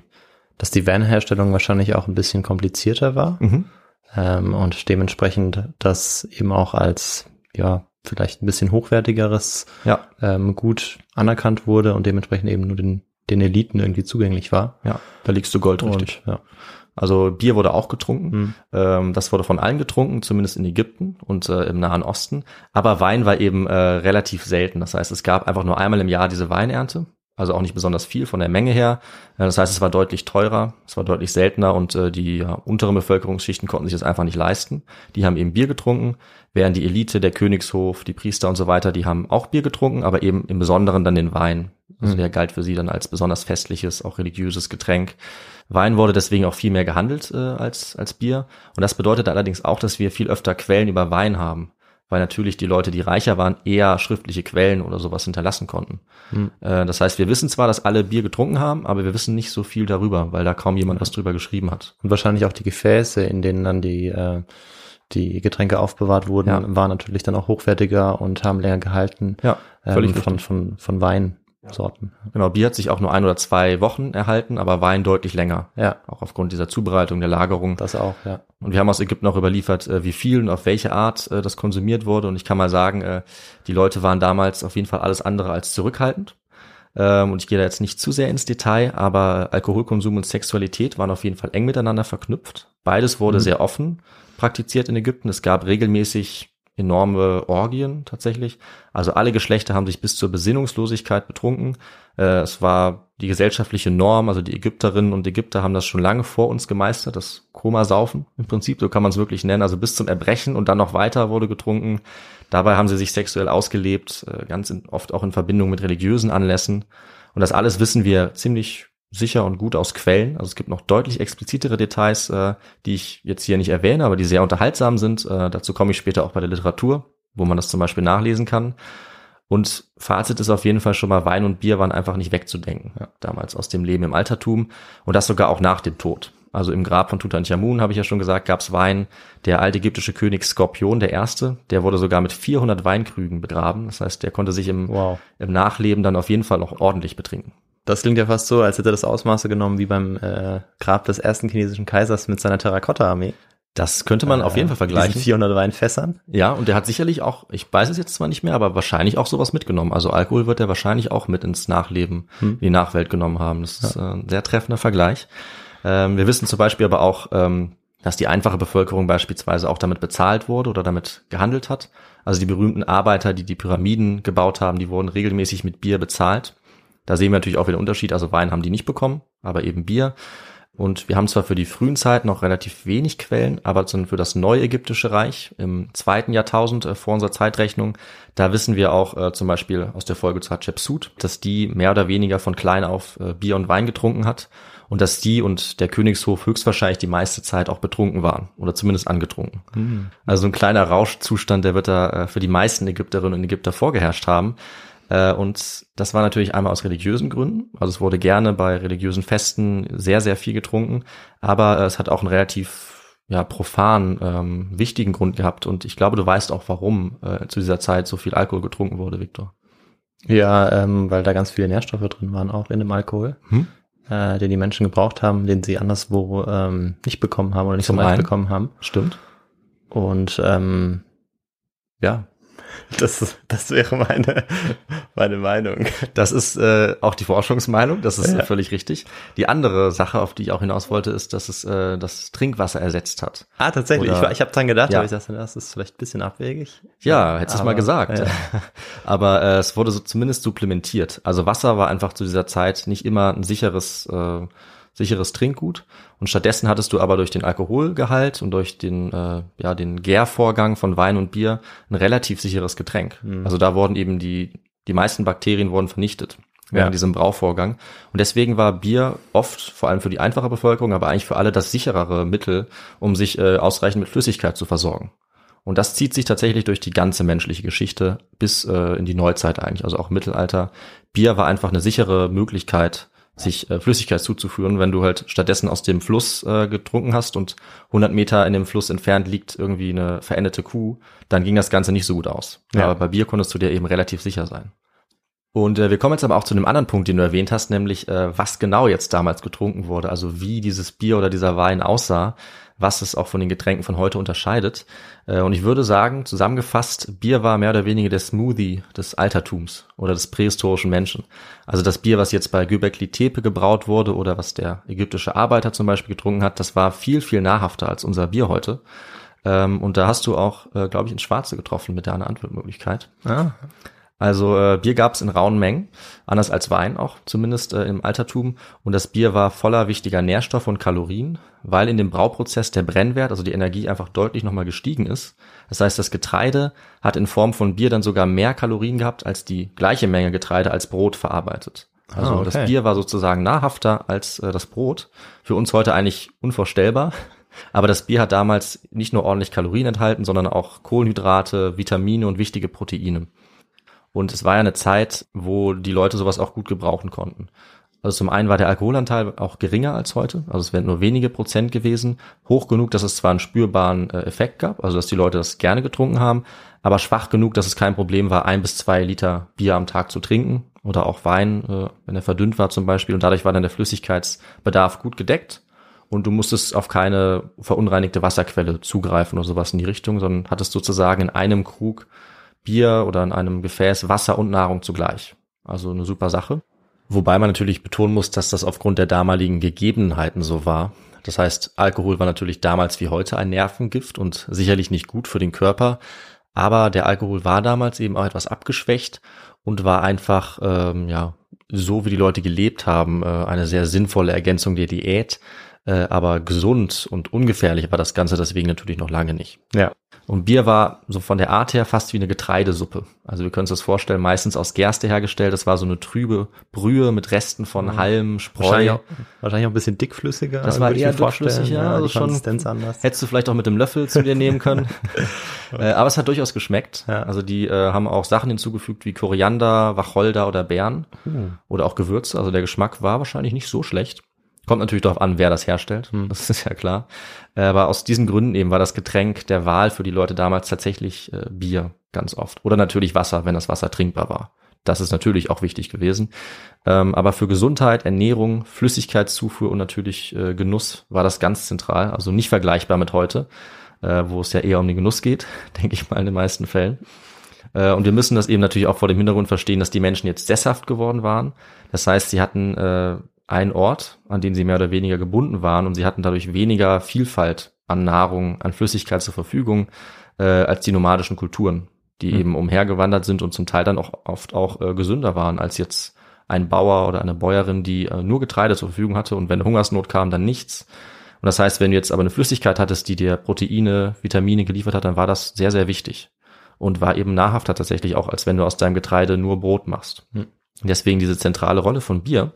Speaker 4: dass die Van-Herstellung wahrscheinlich auch ein bisschen komplizierter war mhm. ähm, und dementsprechend das eben auch als ja vielleicht ein bisschen hochwertigeres
Speaker 5: ja.
Speaker 4: ähm, gut anerkannt wurde und dementsprechend eben nur den den Eliten irgendwie zugänglich war.
Speaker 5: Ja, da liegst du Gold richtig.
Speaker 4: Und, ja.
Speaker 5: Also Bier wurde auch getrunken. Mhm. Ähm, das wurde von allen getrunken, zumindest in Ägypten und äh, im Nahen Osten. Aber Wein war eben äh, relativ selten. Das heißt, es gab einfach nur einmal im Jahr diese Weinernte also auch nicht besonders viel von der Menge her. Das heißt, es war deutlich teurer, es war deutlich seltener und äh, die ja, unteren Bevölkerungsschichten konnten sich das einfach nicht leisten. Die haben eben Bier getrunken, während die Elite, der Königshof, die Priester und so weiter, die haben auch Bier getrunken, aber eben im Besonderen dann den Wein. Also mhm. der galt für sie dann als besonders festliches, auch religiöses Getränk. Wein wurde deswegen auch viel mehr gehandelt äh, als, als Bier. Und das bedeutet allerdings auch, dass wir viel öfter Quellen über Wein haben weil natürlich die Leute, die reicher waren, eher schriftliche Quellen oder sowas hinterlassen konnten. Hm. Äh, das heißt, wir wissen zwar, dass alle Bier getrunken haben, aber wir wissen nicht so viel darüber, weil da kaum jemand was drüber geschrieben hat.
Speaker 4: Und wahrscheinlich auch die Gefäße, in denen dann die äh, die Getränke aufbewahrt wurden, ja. waren natürlich dann auch hochwertiger und haben länger gehalten.
Speaker 5: Ja,
Speaker 4: völlig ähm, von, von, von Wein. Sorten.
Speaker 5: Genau, Bier hat sich auch nur ein oder zwei Wochen erhalten, aber Wein deutlich länger.
Speaker 4: Ja.
Speaker 5: Auch aufgrund dieser Zubereitung, der Lagerung.
Speaker 4: Das auch, ja.
Speaker 5: Und wir haben aus Ägypten auch überliefert, äh, wie viel und auf welche Art äh, das konsumiert wurde. Und ich kann mal sagen, äh, die Leute waren damals auf jeden Fall alles andere als zurückhaltend. Ähm, und ich gehe da jetzt nicht zu sehr ins Detail, aber Alkoholkonsum und Sexualität waren auf jeden Fall eng miteinander verknüpft. Beides wurde mhm. sehr offen praktiziert in Ägypten. Es gab regelmäßig enorme Orgien tatsächlich. Also alle Geschlechter haben sich bis zur Besinnungslosigkeit betrunken. Äh, es war die gesellschaftliche Norm, also die Ägypterinnen und Ägypter haben das schon lange vor uns gemeistert, das Komasaufen im Prinzip, so kann man es wirklich nennen. Also bis zum Erbrechen und dann noch weiter wurde getrunken. Dabei haben sie sich sexuell ausgelebt, äh, ganz in, oft auch in Verbindung mit religiösen Anlässen. Und das alles wissen wir ziemlich sicher und gut aus Quellen. Also es gibt noch deutlich explizitere Details, äh, die ich jetzt hier nicht erwähne, aber die sehr unterhaltsam sind. Äh, dazu komme ich später auch bei der Literatur, wo man das zum Beispiel nachlesen kann. Und Fazit ist auf jeden Fall schon mal, Wein und Bier waren einfach nicht wegzudenken, ja, damals aus dem Leben im Altertum und das sogar auch nach dem Tod. Also im Grab von Tutanchamun, habe ich ja schon gesagt, gab es Wein. Der alte ägyptische König Skorpion, der erste, der wurde sogar mit 400 Weinkrügen begraben. Das heißt, der konnte sich im, wow. im Nachleben dann auf jeden Fall noch ordentlich betrinken.
Speaker 4: Das klingt ja fast so, als hätte er das Ausmaße genommen wie beim äh, Grab des ersten chinesischen Kaisers mit seiner Terrakotta-Armee.
Speaker 5: Das könnte man äh, auf jeden Fall vergleichen.
Speaker 4: 400 Weinfässern.
Speaker 5: Ja, und der hat sicherlich auch, ich weiß es jetzt zwar nicht mehr, aber wahrscheinlich auch sowas mitgenommen. Also Alkohol wird er wahrscheinlich auch mit ins Nachleben, hm. in die Nachwelt genommen haben. Das ist ja. äh, ein sehr treffender Vergleich. Ähm, wir wissen zum Beispiel aber auch, ähm, dass die einfache Bevölkerung beispielsweise auch damit bezahlt wurde oder damit gehandelt hat. Also die berühmten Arbeiter, die die Pyramiden gebaut haben, die wurden regelmäßig mit Bier bezahlt. Da sehen wir natürlich auch wieder einen Unterschied. Also Wein haben die nicht bekommen, aber eben Bier. Und wir haben zwar für die frühen Zeiten noch relativ wenig Quellen, aber für das neue ägyptische Reich im zweiten Jahrtausend äh, vor unserer Zeitrechnung, da wissen wir auch äh, zum Beispiel aus der Folge zu Hatschepsut, dass die mehr oder weniger von klein auf äh, Bier und Wein getrunken hat und dass die und der Königshof höchstwahrscheinlich die meiste Zeit auch betrunken waren oder zumindest angetrunken. Mhm. Also ein kleiner Rauschzustand, der wird da äh, für die meisten Ägypterinnen und Ägypter vorgeherrscht haben. Äh, und das war natürlich einmal aus religiösen Gründen. Also es wurde gerne bei religiösen Festen sehr, sehr viel getrunken. Aber es hat auch einen relativ ja, profan ähm, wichtigen Grund gehabt. Und ich glaube, du weißt auch, warum äh, zu dieser Zeit so viel Alkohol getrunken wurde, Viktor.
Speaker 4: Ja, ähm, weil da ganz viele Nährstoffe drin waren, auch in dem Alkohol, hm? äh, den die Menschen gebraucht haben, den sie anderswo ähm, nicht bekommen haben oder nicht Zum so leicht bekommen haben.
Speaker 5: Stimmt.
Speaker 4: Und ähm, ja, das, das wäre meine, meine Meinung.
Speaker 5: Das ist äh, auch die Forschungsmeinung, das ist ja. völlig richtig. Die andere Sache, auf die ich auch hinaus wollte, ist, dass es äh, das Trinkwasser ersetzt hat.
Speaker 4: Ah, tatsächlich. Oder, ich, ich habe dran gedacht, ja. aber ich dachte, das ist vielleicht ein bisschen abwegig.
Speaker 5: Ja, hättest du mal gesagt. Ja. Aber äh, es wurde so zumindest supplementiert. Also Wasser war einfach zu dieser Zeit nicht immer ein sicheres äh, sicheres Trinkgut. Und stattdessen hattest du aber durch den Alkoholgehalt und durch den, äh, ja, den Gärvorgang von Wein und Bier ein relativ sicheres Getränk. Mhm. Also da wurden eben die, die meisten Bakterien wurden vernichtet während ja. diesem Brauvorgang. Und deswegen war Bier oft, vor allem für die einfache Bevölkerung, aber eigentlich für alle das sicherere Mittel, um sich äh, ausreichend mit Flüssigkeit zu versorgen. Und das zieht sich tatsächlich durch die ganze menschliche Geschichte bis äh, in die Neuzeit eigentlich, also auch Mittelalter. Bier war einfach eine sichere Möglichkeit, sich äh, Flüssigkeit zuzuführen, wenn du halt stattdessen aus dem Fluss äh, getrunken hast und 100 Meter in dem Fluss entfernt liegt irgendwie eine verendete Kuh, dann ging das Ganze nicht so gut aus. Ja. Aber bei Bier konntest du dir eben relativ sicher sein. Und äh, wir kommen jetzt aber auch zu einem anderen Punkt, den du erwähnt hast, nämlich äh, was genau jetzt damals getrunken wurde, also wie dieses Bier oder dieser Wein aussah was es auch von den Getränken von heute unterscheidet. Äh, und ich würde sagen, zusammengefasst, Bier war mehr oder weniger der Smoothie des Altertums oder des prähistorischen Menschen. Also das Bier, was jetzt bei Göbekli Tepe gebraut wurde oder was der ägyptische Arbeiter zum Beispiel getrunken hat, das war viel, viel nahrhafter als unser Bier heute. Ähm, und da hast du auch, äh, glaube ich, ins Schwarze getroffen mit deiner Antwortmöglichkeit. Ah. Also äh, Bier gab es in rauen Mengen, anders als Wein auch, zumindest äh, im Altertum. Und das Bier war voller wichtiger Nährstoffe und Kalorien, weil in dem Brauprozess der Brennwert, also die Energie, einfach deutlich nochmal gestiegen ist. Das heißt, das Getreide hat in Form von Bier dann sogar mehr Kalorien gehabt, als die gleiche Menge Getreide als Brot verarbeitet. Also ah, okay. das Bier war sozusagen nahrhafter als äh, das Brot. Für uns heute eigentlich unvorstellbar. Aber das Bier hat damals nicht nur ordentlich Kalorien enthalten, sondern auch Kohlenhydrate, Vitamine und wichtige Proteine. Und es war ja eine Zeit, wo die Leute sowas auch gut gebrauchen konnten. Also zum einen war der Alkoholanteil auch geringer als heute, also es wären nur wenige Prozent gewesen, hoch genug, dass es zwar einen spürbaren äh, Effekt gab, also dass die Leute das gerne getrunken haben, aber schwach genug, dass es kein Problem war, ein bis zwei Liter Bier am Tag zu trinken oder auch Wein, äh, wenn er verdünnt war zum Beispiel. Und dadurch war dann der Flüssigkeitsbedarf gut gedeckt. Und du musstest auf keine verunreinigte Wasserquelle zugreifen oder sowas in die Richtung, sondern hattest sozusagen in einem Krug Bier oder in einem Gefäß Wasser und Nahrung zugleich. Also eine super Sache. Wobei man natürlich betonen muss, dass das aufgrund der damaligen Gegebenheiten so war. Das heißt, Alkohol war natürlich damals wie heute ein Nervengift und sicherlich nicht gut für den Körper. Aber der Alkohol war damals eben auch etwas abgeschwächt und war einfach, ähm, ja, so wie die Leute gelebt haben, äh, eine sehr sinnvolle Ergänzung der Diät. Äh, aber gesund und ungefährlich war das Ganze deswegen natürlich noch lange nicht.
Speaker 4: Ja.
Speaker 5: Und Bier war so von der Art her fast wie eine Getreidesuppe. Also wir können uns das vorstellen, meistens aus Gerste hergestellt. Das war so eine trübe Brühe mit Resten von mhm. Halm, Spreu.
Speaker 4: Wahrscheinlich auch, wahrscheinlich auch ein bisschen dickflüssiger.
Speaker 5: Das war eher dickflüssig, ja. Also schon. Hättest du vielleicht auch mit dem Löffel zu dir nehmen können. äh, aber es hat durchaus geschmeckt. Ja. Also die äh, haben auch Sachen hinzugefügt wie Koriander, Wacholder oder Beeren. Mhm. Oder auch Gewürze. Also der Geschmack war wahrscheinlich nicht so schlecht. Kommt natürlich darauf an, wer das herstellt. Hm. Das ist ja klar. Aber aus diesen Gründen eben war das Getränk der Wahl für die Leute damals tatsächlich äh, Bier ganz oft. Oder natürlich Wasser, wenn das Wasser trinkbar war. Das ist natürlich auch wichtig gewesen. Ähm, aber für Gesundheit, Ernährung, Flüssigkeitszufuhr und natürlich äh, Genuss war das ganz zentral. Also nicht vergleichbar mit heute, äh, wo es ja eher um den Genuss geht, denke ich mal in den meisten Fällen. Äh, und wir müssen das eben natürlich auch vor dem Hintergrund verstehen, dass die Menschen jetzt sesshaft geworden waren. Das heißt, sie hatten äh, ein Ort, an den sie mehr oder weniger gebunden waren und sie hatten dadurch weniger Vielfalt an Nahrung, an Flüssigkeit zur Verfügung äh, als die nomadischen Kulturen, die mhm. eben umhergewandert sind und zum Teil dann auch oft auch äh, gesünder waren als jetzt ein Bauer oder eine Bäuerin, die äh, nur Getreide zur Verfügung hatte und wenn Hungersnot kam, dann nichts. Und das heißt, wenn du jetzt aber eine Flüssigkeit hattest, die dir Proteine, Vitamine geliefert hat, dann war das sehr, sehr wichtig und war eben nahrhafter tatsächlich auch, als wenn du aus deinem Getreide nur Brot machst. Hm. Deswegen diese zentrale Rolle von Bier.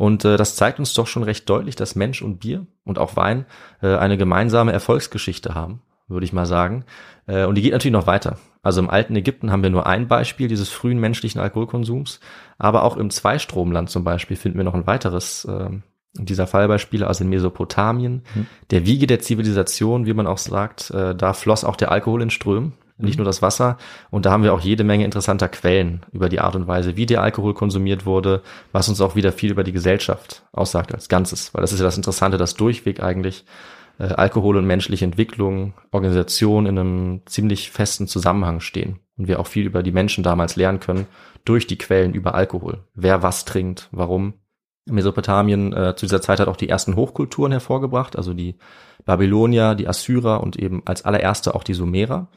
Speaker 5: Und äh, das zeigt uns doch schon recht deutlich, dass Mensch und Bier und auch Wein äh, eine gemeinsame Erfolgsgeschichte haben, würde ich mal sagen. Äh, und die geht natürlich noch weiter. Also im alten Ägypten haben wir nur ein Beispiel dieses frühen menschlichen Alkoholkonsums, aber auch im Zweistromland zum Beispiel finden wir noch ein weiteres äh, dieser Fallbeispiele, also in Mesopotamien, mhm. der Wiege der Zivilisation, wie man auch sagt, äh, da floss auch der Alkohol in Strömen nicht nur das Wasser. Und da haben wir auch jede Menge interessanter Quellen über die Art und Weise, wie der Alkohol konsumiert wurde, was uns auch wieder viel über die Gesellschaft aussagt als Ganzes. Weil das ist ja das Interessante, dass durchweg eigentlich äh, Alkohol und menschliche Entwicklung, Organisation in einem ziemlich festen Zusammenhang stehen. Und wir auch viel über die Menschen damals lernen können durch die Quellen über Alkohol. Wer was trinkt, warum. Mesopotamien äh, zu dieser Zeit hat auch die ersten Hochkulturen hervorgebracht, also die Babylonier, die Assyrer und eben als allererste auch die Sumerer.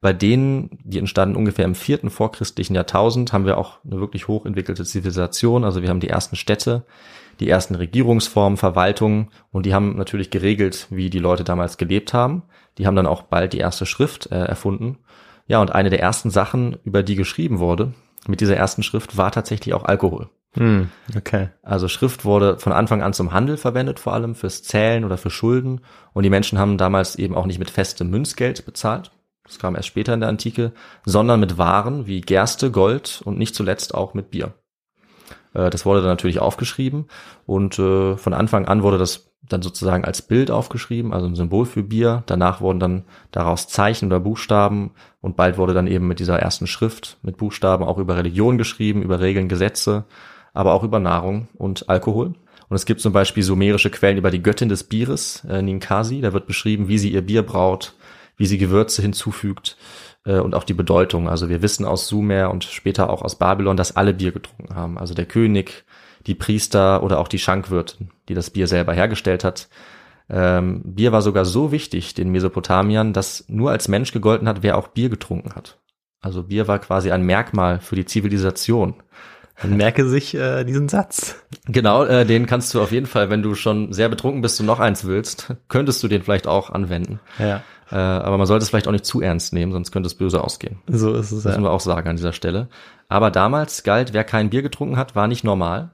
Speaker 5: Bei denen, die entstanden ungefähr im vierten vorchristlichen Jahrtausend, haben wir auch eine wirklich hochentwickelte Zivilisation. Also wir haben die ersten Städte, die ersten Regierungsformen, Verwaltungen und die haben natürlich geregelt, wie die Leute damals gelebt haben. Die haben dann auch bald die erste Schrift äh, erfunden. Ja, und eine der ersten Sachen, über die geschrieben wurde, mit dieser ersten Schrift, war tatsächlich auch Alkohol.
Speaker 4: Hm, okay.
Speaker 5: Also Schrift wurde von Anfang an zum Handel verwendet, vor allem fürs Zählen oder für Schulden. Und die Menschen haben damals eben auch nicht mit festem Münzgeld bezahlt, das kam erst später in der Antike, sondern mit Waren wie Gerste, Gold und nicht zuletzt auch mit Bier. Äh, das wurde dann natürlich aufgeschrieben und äh, von Anfang an wurde das dann sozusagen als Bild aufgeschrieben, also ein Symbol für Bier. Danach wurden dann daraus Zeichen oder Buchstaben und bald wurde dann eben mit dieser ersten Schrift mit Buchstaben auch über Religion geschrieben, über Regeln, Gesetze, aber auch über Nahrung und Alkohol. Und es gibt zum Beispiel sumerische Quellen über die Göttin des Bieres, äh, Ninkasi. Da wird beschrieben, wie sie ihr Bier braut, wie sie Gewürze hinzufügt äh, und auch die Bedeutung. Also wir wissen aus Sumer und später auch aus Babylon, dass alle Bier getrunken haben. Also der König, die Priester oder auch die Schankwirtin, die das Bier selber hergestellt hat. Ähm, Bier war sogar so wichtig den Mesopotamiern, dass nur als Mensch gegolten hat, wer auch Bier getrunken hat. Also Bier war quasi ein Merkmal für die Zivilisation.
Speaker 4: Dann merke sich äh, diesen Satz.
Speaker 5: Genau, äh, den kannst du auf jeden Fall, wenn du schon sehr betrunken bist und noch eins willst, könntest du den vielleicht auch anwenden.
Speaker 4: Ja.
Speaker 5: Äh, aber man sollte es vielleicht auch nicht zu ernst nehmen, sonst könnte es böse ausgehen.
Speaker 4: So ist es.
Speaker 5: Das müssen wir auch sagen an dieser Stelle. Aber damals galt, wer kein Bier getrunken hat, war nicht normal.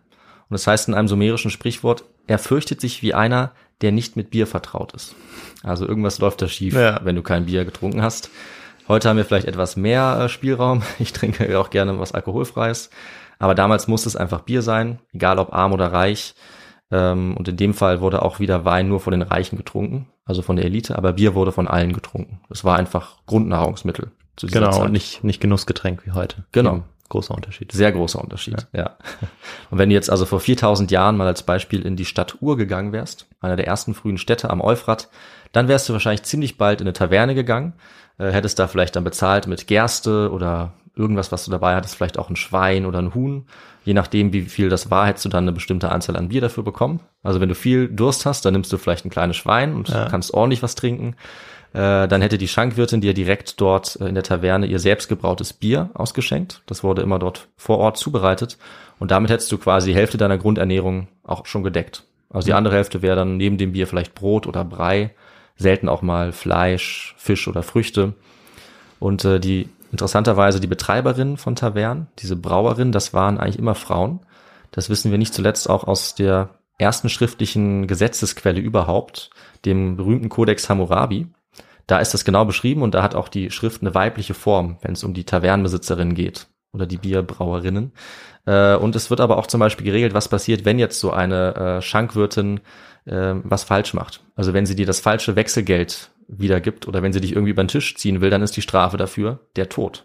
Speaker 5: Und das heißt in einem sumerischen Sprichwort, er fürchtet sich wie einer, der nicht mit Bier vertraut ist. Also irgendwas läuft da schief, ja. wenn du kein Bier getrunken hast. Heute haben wir vielleicht etwas mehr äh, Spielraum. Ich trinke auch gerne was Alkoholfreies. Aber damals musste es einfach Bier sein, egal ob arm oder reich. Ähm, und in dem Fall wurde auch wieder Wein nur von den Reichen getrunken, also von der Elite, aber Bier wurde von allen getrunken. Es war einfach Grundnahrungsmittel.
Speaker 4: Zu dieser genau, Zeit. und nicht, nicht Genussgetränk wie heute.
Speaker 5: Genau. Eben.
Speaker 4: Großer Unterschied.
Speaker 5: Sehr großer Unterschied, ja. ja. Und wenn du jetzt also vor 4000 Jahren mal als Beispiel in die Stadt Ur gegangen wärst, einer der ersten frühen Städte am Euphrat, dann wärst du wahrscheinlich ziemlich bald in eine Taverne gegangen, äh, hättest da vielleicht dann bezahlt mit Gerste oder irgendwas, was du dabei hattest, vielleicht auch ein Schwein oder ein Huhn. Je nachdem, wie viel das war, hättest du dann eine bestimmte Anzahl an Bier dafür bekommen. Also wenn du viel Durst hast, dann nimmst du vielleicht ein kleines Schwein und ja. kannst ordentlich was trinken. Äh, dann hätte die Schankwirtin dir direkt dort äh, in der Taverne ihr selbstgebrautes Bier ausgeschenkt. Das wurde immer dort vor Ort zubereitet. Und damit hättest du quasi die Hälfte deiner Grundernährung auch schon gedeckt. Also die andere Hälfte wäre dann neben dem Bier vielleicht Brot oder Brei, selten auch mal Fleisch, Fisch oder Früchte. Und äh, die Interessanterweise die Betreiberinnen von Tavernen, diese Brauerinnen, das waren eigentlich immer Frauen. Das wissen wir nicht zuletzt auch aus der ersten schriftlichen Gesetzesquelle überhaupt, dem berühmten Codex Hammurabi. Da ist das genau beschrieben und da hat auch die Schrift eine weibliche Form, wenn es um die Tavernenbesitzerinnen geht oder die Bierbrauerinnen. Äh, und es wird aber auch zum Beispiel geregelt, was passiert, wenn jetzt so eine äh, Schankwirtin äh, was falsch macht. Also wenn sie dir das falsche Wechselgeld wiedergibt oder wenn sie dich irgendwie über den Tisch ziehen will, dann ist die Strafe dafür der Tod.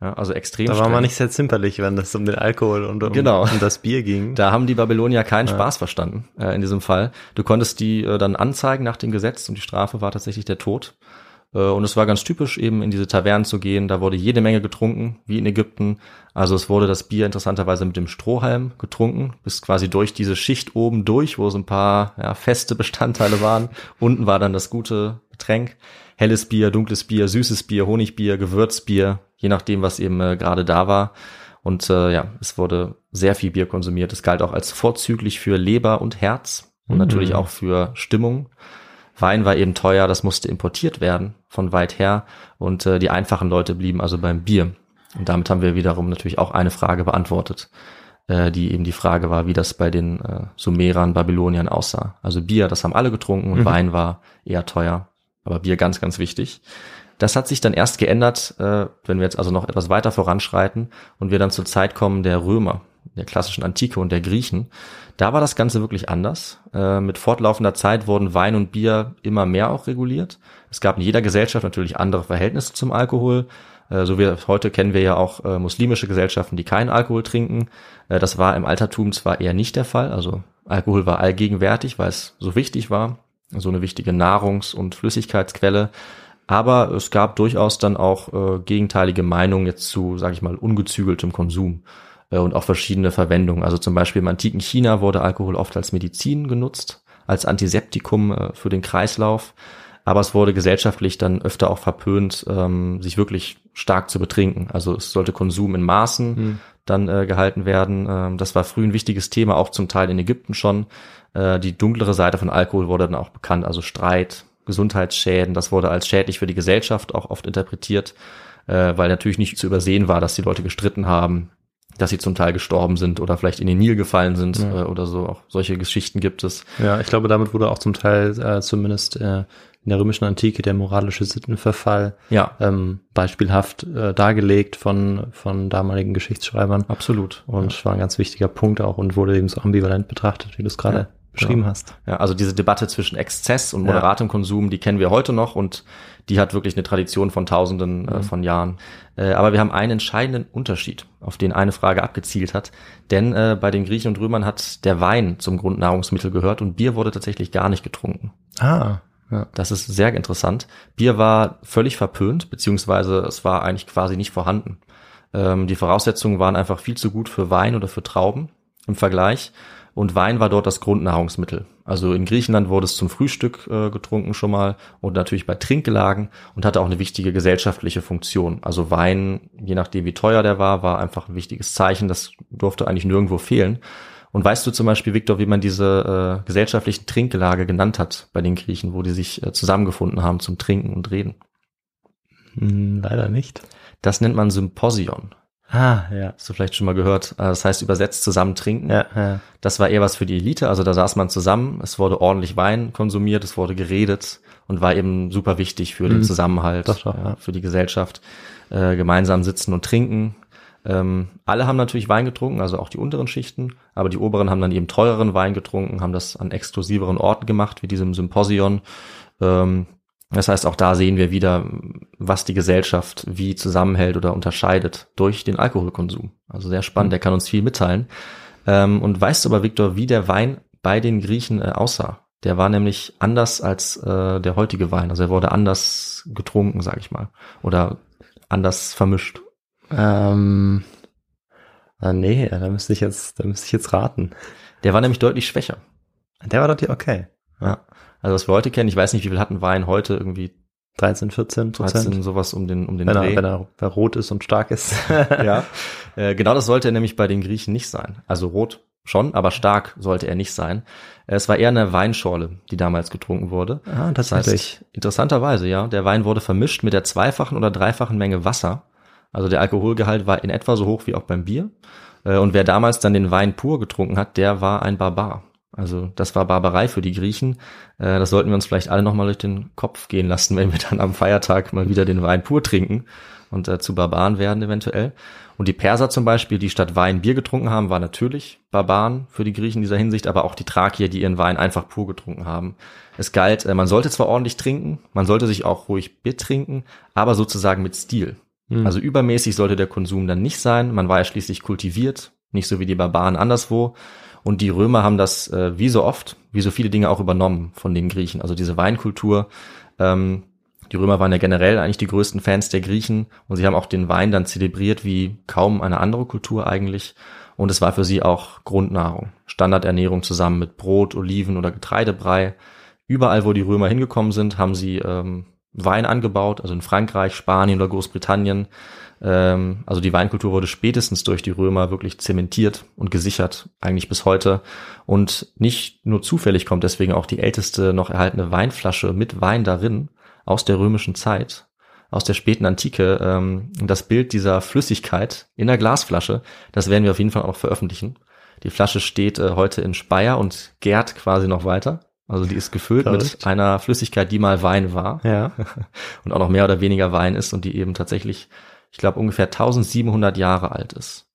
Speaker 5: Ja, also extrem.
Speaker 4: Da war streng. man nicht sehr zimperlich, wenn es um den Alkohol und um,
Speaker 5: genau.
Speaker 4: um das Bier ging.
Speaker 5: Da haben die Babylonier keinen ja. Spaß verstanden äh, in diesem Fall. Du konntest die äh, dann anzeigen nach dem Gesetz und die Strafe war tatsächlich der Tod. Äh, und es war ganz typisch, eben in diese Tavernen zu gehen. Da wurde jede Menge getrunken, wie in Ägypten. Also es wurde das Bier interessanterweise mit dem Strohhalm getrunken, bis quasi durch diese Schicht oben durch, wo so ein paar ja, feste Bestandteile waren. Unten war dann das gute Getränk. Helles Bier, dunkles Bier, süßes Bier, Honigbier, Gewürzbier, je nachdem, was eben äh, gerade da war. Und äh, ja, es wurde sehr viel Bier konsumiert. Es galt auch als vorzüglich für Leber und Herz und
Speaker 4: Mhm.
Speaker 5: natürlich auch für Stimmung. Wein war eben teuer, das musste importiert werden von weit her und äh, die einfachen Leute blieben also beim Bier. Und damit haben wir wiederum natürlich auch eine Frage beantwortet, äh, die eben die Frage war, wie das bei den äh, Sumerern, Babyloniern aussah. Also Bier, das haben alle getrunken und Wein war eher teuer, aber Bier ganz, ganz wichtig. Das hat sich dann erst geändert, äh, wenn wir jetzt also noch etwas weiter voranschreiten und wir dann zur Zeit kommen der Römer, der klassischen Antike und der Griechen. Da war das Ganze wirklich anders. Äh, mit fortlaufender Zeit wurden Wein und Bier immer mehr auch reguliert. Es gab in jeder Gesellschaft natürlich andere Verhältnisse zum Alkohol. Äh, so wie heute kennen wir ja auch äh, muslimische Gesellschaften, die keinen Alkohol trinken. Äh, das war im Altertum zwar eher nicht der Fall. Also Alkohol war allgegenwärtig, weil es so wichtig war. So eine wichtige Nahrungs- und Flüssigkeitsquelle. Aber es gab durchaus dann auch äh, gegenteilige Meinungen jetzt zu, sage ich mal, ungezügeltem Konsum und auch verschiedene Verwendungen. Also zum Beispiel im antiken China wurde Alkohol oft als Medizin genutzt, als Antiseptikum äh, für den Kreislauf. Aber es wurde gesellschaftlich dann öfter auch verpönt, ähm, sich wirklich stark zu betrinken. Also es sollte Konsum in Maßen dann äh, gehalten werden. Ähm, das war früh ein wichtiges Thema, auch zum Teil in Ägypten schon. Äh, die dunklere Seite von Alkohol wurde dann auch bekannt, also Streit, Gesundheitsschäden. Das wurde als schädlich für die Gesellschaft auch oft interpretiert, äh, weil natürlich nicht zu übersehen war, dass die Leute gestritten haben, dass sie zum Teil gestorben sind oder vielleicht in den Nil gefallen sind äh, oder so. Auch solche Geschichten gibt es.
Speaker 4: Ja, ich glaube, damit wurde auch zum Teil äh, zumindest äh, in der römischen Antike der moralische Sittenverfall
Speaker 5: Ja,
Speaker 4: ähm, beispielhaft äh, dargelegt von, von damaligen Geschichtsschreibern.
Speaker 5: absolut.
Speaker 4: Und war ein ganz wichtiger Punkt auch und wurde eben so ambivalent betrachtet, wie du es gerade
Speaker 5: Ja,
Speaker 4: beschrieben
Speaker 5: ja.
Speaker 4: hast.
Speaker 5: Ja, also diese Debatte zwischen Exzess und
Speaker 4: Ja.
Speaker 5: moderatem Konsum, die kennen wir heute noch und die hat wirklich eine Tradition von Tausenden äh, von Jahren. Äh, aber wir haben einen entscheidenden Unterschied, auf den eine Frage abgezielt hat. Denn äh, bei den Griechen und Römern hat der Wein zum Grundnahrungsmittel gehört und Bier wurde tatsächlich gar nicht getrunken.
Speaker 4: Ah, ja.
Speaker 5: Das ist sehr interessant. Bier war völlig verpönt, beziehungsweise es war eigentlich quasi nicht vorhanden. Ähm, die Voraussetzungen waren einfach viel zu gut für Wein oder für Trauben im Vergleich. Und Wein war dort das Grundnahrungsmittel. Also in Griechenland wurde es zum Frühstück äh, getrunken schon mal und natürlich bei Trinkgelagen und hatte auch eine wichtige gesellschaftliche Funktion. Also Wein, je nachdem wie teuer der war, war einfach ein wichtiges Zeichen. Das durfte eigentlich nirgendwo fehlen. Und weißt du zum Beispiel, Viktor, wie man diese äh, gesellschaftlichen Trinkgelage genannt hat bei den Griechen, wo die sich äh, zusammengefunden haben zum Trinken und Reden?
Speaker 4: Hm, leider nicht.
Speaker 5: Das nennt man Symposion.
Speaker 4: Ah, ja.
Speaker 5: Hast du vielleicht schon mal gehört? Äh, Das heißt übersetzt zusammen trinken.
Speaker 4: Ja, ja.
Speaker 5: Das war eher was für die Elite, also da saß man zusammen, es wurde ordentlich Wein konsumiert, es wurde geredet und war eben super wichtig für den
Speaker 4: Mhm.
Speaker 5: Zusammenhalt,
Speaker 4: Doch, doch,
Speaker 5: ja,
Speaker 4: ja.
Speaker 5: für die Gesellschaft. Äh, gemeinsam sitzen und trinken. Ähm, alle haben natürlich Wein getrunken, also auch die unteren Schichten, aber die oberen haben dann eben teureren Wein getrunken, haben das an exklusiveren Orten gemacht, wie diesem Symposion. Ähm, das heißt, auch da sehen wir wieder, was die Gesellschaft wie zusammenhält oder unterscheidet durch den Alkoholkonsum. Also sehr spannend, der kann uns viel mitteilen. Ähm, und weißt du aber, Viktor, wie der Wein bei den Griechen äh, aussah? Der war nämlich anders als äh, der heutige Wein. Also er wurde anders getrunken, sag ich mal. Oder anders vermischt.
Speaker 4: Ähm, ah, nee, da müsste ich jetzt, da müsste ich jetzt raten.
Speaker 5: Der war nämlich deutlich schwächer.
Speaker 4: Der war doch die, okay.
Speaker 5: Ja. Also was wir heute kennen, ich weiß nicht, wie viel hatten Wein heute, irgendwie
Speaker 4: 13, 14 Prozent.
Speaker 5: 13, sowas um den, um den
Speaker 4: Wenn
Speaker 5: Dreh.
Speaker 4: er, wenn er, wenn er rot ist und stark ist.
Speaker 5: ja. Äh, genau das sollte er nämlich bei den Griechen nicht sein. Also rot schon, aber stark sollte er nicht sein. Es war eher eine Weinschorle, die damals getrunken wurde.
Speaker 4: Ah,
Speaker 5: Das
Speaker 4: tatsächlich.
Speaker 5: heißt, interessanterweise, ja, der Wein wurde vermischt mit der zweifachen oder dreifachen Menge Wasser. Also der Alkoholgehalt war in etwa so hoch wie auch beim Bier. Äh, Und wer damals dann den Wein pur getrunken hat, der war ein Barbar. Also das war Barbarei für die Griechen. Äh, Das sollten wir uns vielleicht alle nochmal durch den Kopf gehen lassen, wenn wir dann am Feiertag mal wieder den Wein pur trinken und äh, zu Barbaren werden eventuell. Und die Perser zum Beispiel, die statt Wein Bier getrunken haben, waren natürlich Barbaren für die Griechen in dieser Hinsicht, aber auch die Thrakier, die ihren Wein einfach pur getrunken haben. Es galt, äh, man sollte zwar ordentlich trinken, man sollte sich auch ruhig Bier trinken, aber sozusagen mit Stil. Also übermäßig sollte der Konsum dann nicht sein. Man war ja schließlich kultiviert, nicht so wie die Barbaren anderswo. Und die Römer haben das äh, wie so oft, wie so viele Dinge auch übernommen von den Griechen. Also diese Weinkultur. Ähm, die Römer waren ja generell eigentlich die größten Fans der Griechen und sie haben auch den Wein dann zelebriert wie kaum eine andere Kultur eigentlich. Und es war für sie auch Grundnahrung. Standardernährung zusammen mit Brot, Oliven oder Getreidebrei. Überall, wo die Römer hingekommen sind, haben sie ähm, Wein angebaut, also in Frankreich, Spanien oder Großbritannien. Ähm, also die Weinkultur wurde spätestens durch die Römer wirklich zementiert und gesichert, eigentlich bis heute. Und nicht nur zufällig kommt deswegen auch die älteste noch erhaltene Weinflasche mit Wein darin aus der römischen Zeit, aus der späten Antike. Ähm, das Bild dieser Flüssigkeit in der Glasflasche, das werden wir auf jeden Fall auch veröffentlichen. Die Flasche steht äh, heute in Speyer und gärt quasi noch weiter. Also die ist gefüllt mit einer Flüssigkeit, die mal Wein war
Speaker 4: Ja.
Speaker 5: und auch noch mehr oder weniger Wein ist und die eben tatsächlich, ich glaube, ungefähr 1700 Jahre alt ist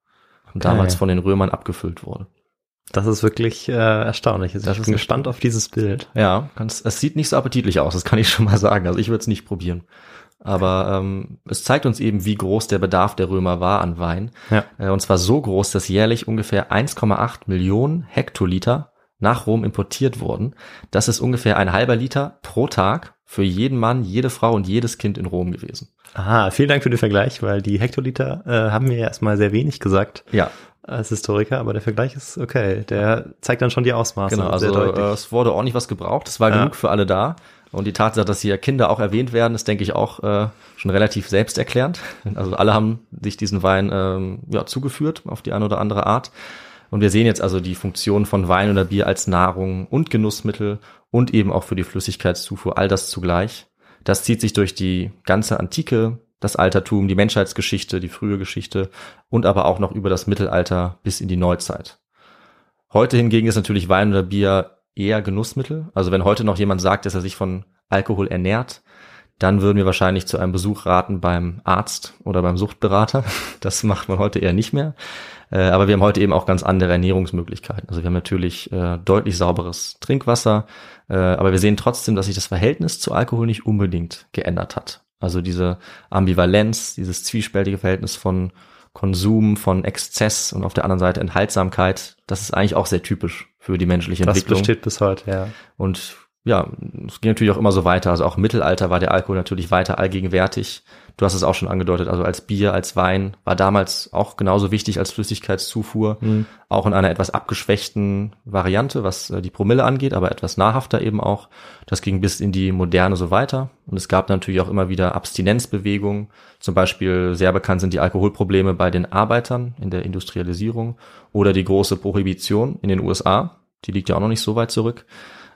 Speaker 5: und
Speaker 4: Okay.
Speaker 5: damals von den Römern abgefüllt wurde.
Speaker 4: Das ist wirklich äh, erstaunlich. Also
Speaker 5: Das
Speaker 4: ich
Speaker 5: ist
Speaker 4: bin gespannt auf dieses Bild.
Speaker 5: Ja, ganz, es sieht nicht so appetitlich aus, das kann ich schon mal sagen. Also ich würde es nicht probieren. Aber ähm, es zeigt uns eben, wie groß der Bedarf der Römer war an Wein.
Speaker 4: Ja.
Speaker 5: Äh, und zwar so groß, dass jährlich ungefähr 1,8 Millionen Hektoliter nach Rom importiert wurden. Das ist ungefähr ein halber Liter pro Tag für jeden Mann, jede Frau und jedes Kind in Rom gewesen.
Speaker 4: Aha, vielen Dank für den Vergleich, weil die Hektoliter äh, haben mir erstmal sehr wenig gesagt
Speaker 5: Ja,
Speaker 4: als Historiker, aber der Vergleich ist okay. Der zeigt dann schon die Ausmaße.
Speaker 5: Genau,
Speaker 4: sehr
Speaker 5: also äh, es wurde ordentlich was gebraucht. Es war
Speaker 4: Ja.
Speaker 5: genug für alle da. Und die Tatsache, dass hier Kinder auch erwähnt werden, ist, denke ich, auch äh, schon relativ selbsterklärend. Also alle haben sich diesen Wein ähm, ja, zugeführt auf die eine oder andere Art. Und wir sehen jetzt also die Funktion von Wein oder Bier als Nahrung und Genussmittel und eben auch für die Flüssigkeitszufuhr, all das zugleich. Das zieht sich durch die ganze Antike, das Altertum, die Menschheitsgeschichte, die frühe Geschichte und aber auch noch über das Mittelalter bis in die Neuzeit. Heute hingegen ist natürlich Wein oder Bier eher Genussmittel. Also wenn heute noch jemand sagt, dass er sich von Alkohol ernährt, dann würden wir wahrscheinlich zu einem Besuch raten beim Arzt oder beim Suchtberater. Das macht man heute eher nicht mehr. Äh, Aber wir haben heute eben auch ganz andere Ernährungsmöglichkeiten. Also wir haben natürlich äh, deutlich sauberes Trinkwasser, äh, aber wir sehen trotzdem, dass sich das Verhältnis zu Alkohol nicht unbedingt geändert hat. Also diese Ambivalenz, dieses zwiespältige Verhältnis von Konsum, von Exzess und auf der anderen Seite Enthaltsamkeit, das ist eigentlich auch sehr typisch für die menschliche
Speaker 4: das
Speaker 5: Entwicklung.
Speaker 4: besteht bis heute, ja.
Speaker 5: Und ja, es ging natürlich auch immer so weiter. Also auch im Mittelalter war der Alkohol natürlich weiter allgegenwärtig. Du hast es auch schon angedeutet, also als Bier, als Wein war damals auch genauso wichtig als Flüssigkeitszufuhr, auch in einer etwas abgeschwächten Variante, was äh, die Promille angeht, aber etwas nahrhafter eben auch. Das ging bis in die Moderne so weiter. Und es gab natürlich auch immer wieder Abstinenzbewegungen. Zum Beispiel sehr bekannt sind die Alkoholprobleme bei den Arbeitern in der Industrialisierung oder die große Prohibition in den USA. Die liegt ja auch noch nicht so weit zurück.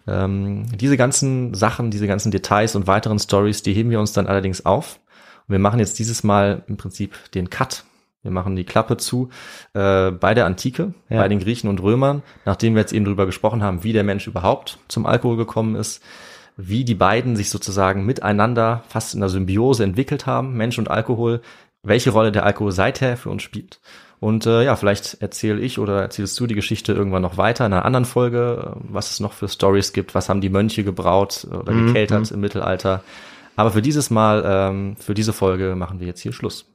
Speaker 5: Ähm, diese ganzen Sachen, diese ganzen Details und weiteren Stories, die heben wir uns dann allerdings auf. Und wir machen jetzt dieses Mal im Prinzip den Cut. Wir machen die Klappe zu äh, bei der Antike,
Speaker 4: Ja.
Speaker 5: bei den Griechen und Römern, nachdem wir jetzt eben drüber gesprochen haben, wie der Mensch überhaupt zum Alkohol gekommen ist, wie die beiden sich sozusagen miteinander fast in der Symbiose entwickelt haben, Mensch und Alkohol, welche Rolle der Alkohol seither für uns spielt. Und äh, ja, vielleicht erzähle ich oder erzählst du die Geschichte irgendwann noch weiter in einer anderen Folge, äh, was es noch für Stories gibt, was haben die Mönche gebraut oder
Speaker 4: Mhm,
Speaker 5: gekeltert im Mittelalter. Aber für dieses Mal, ähm, für diese Folge machen wir jetzt hier Schluss.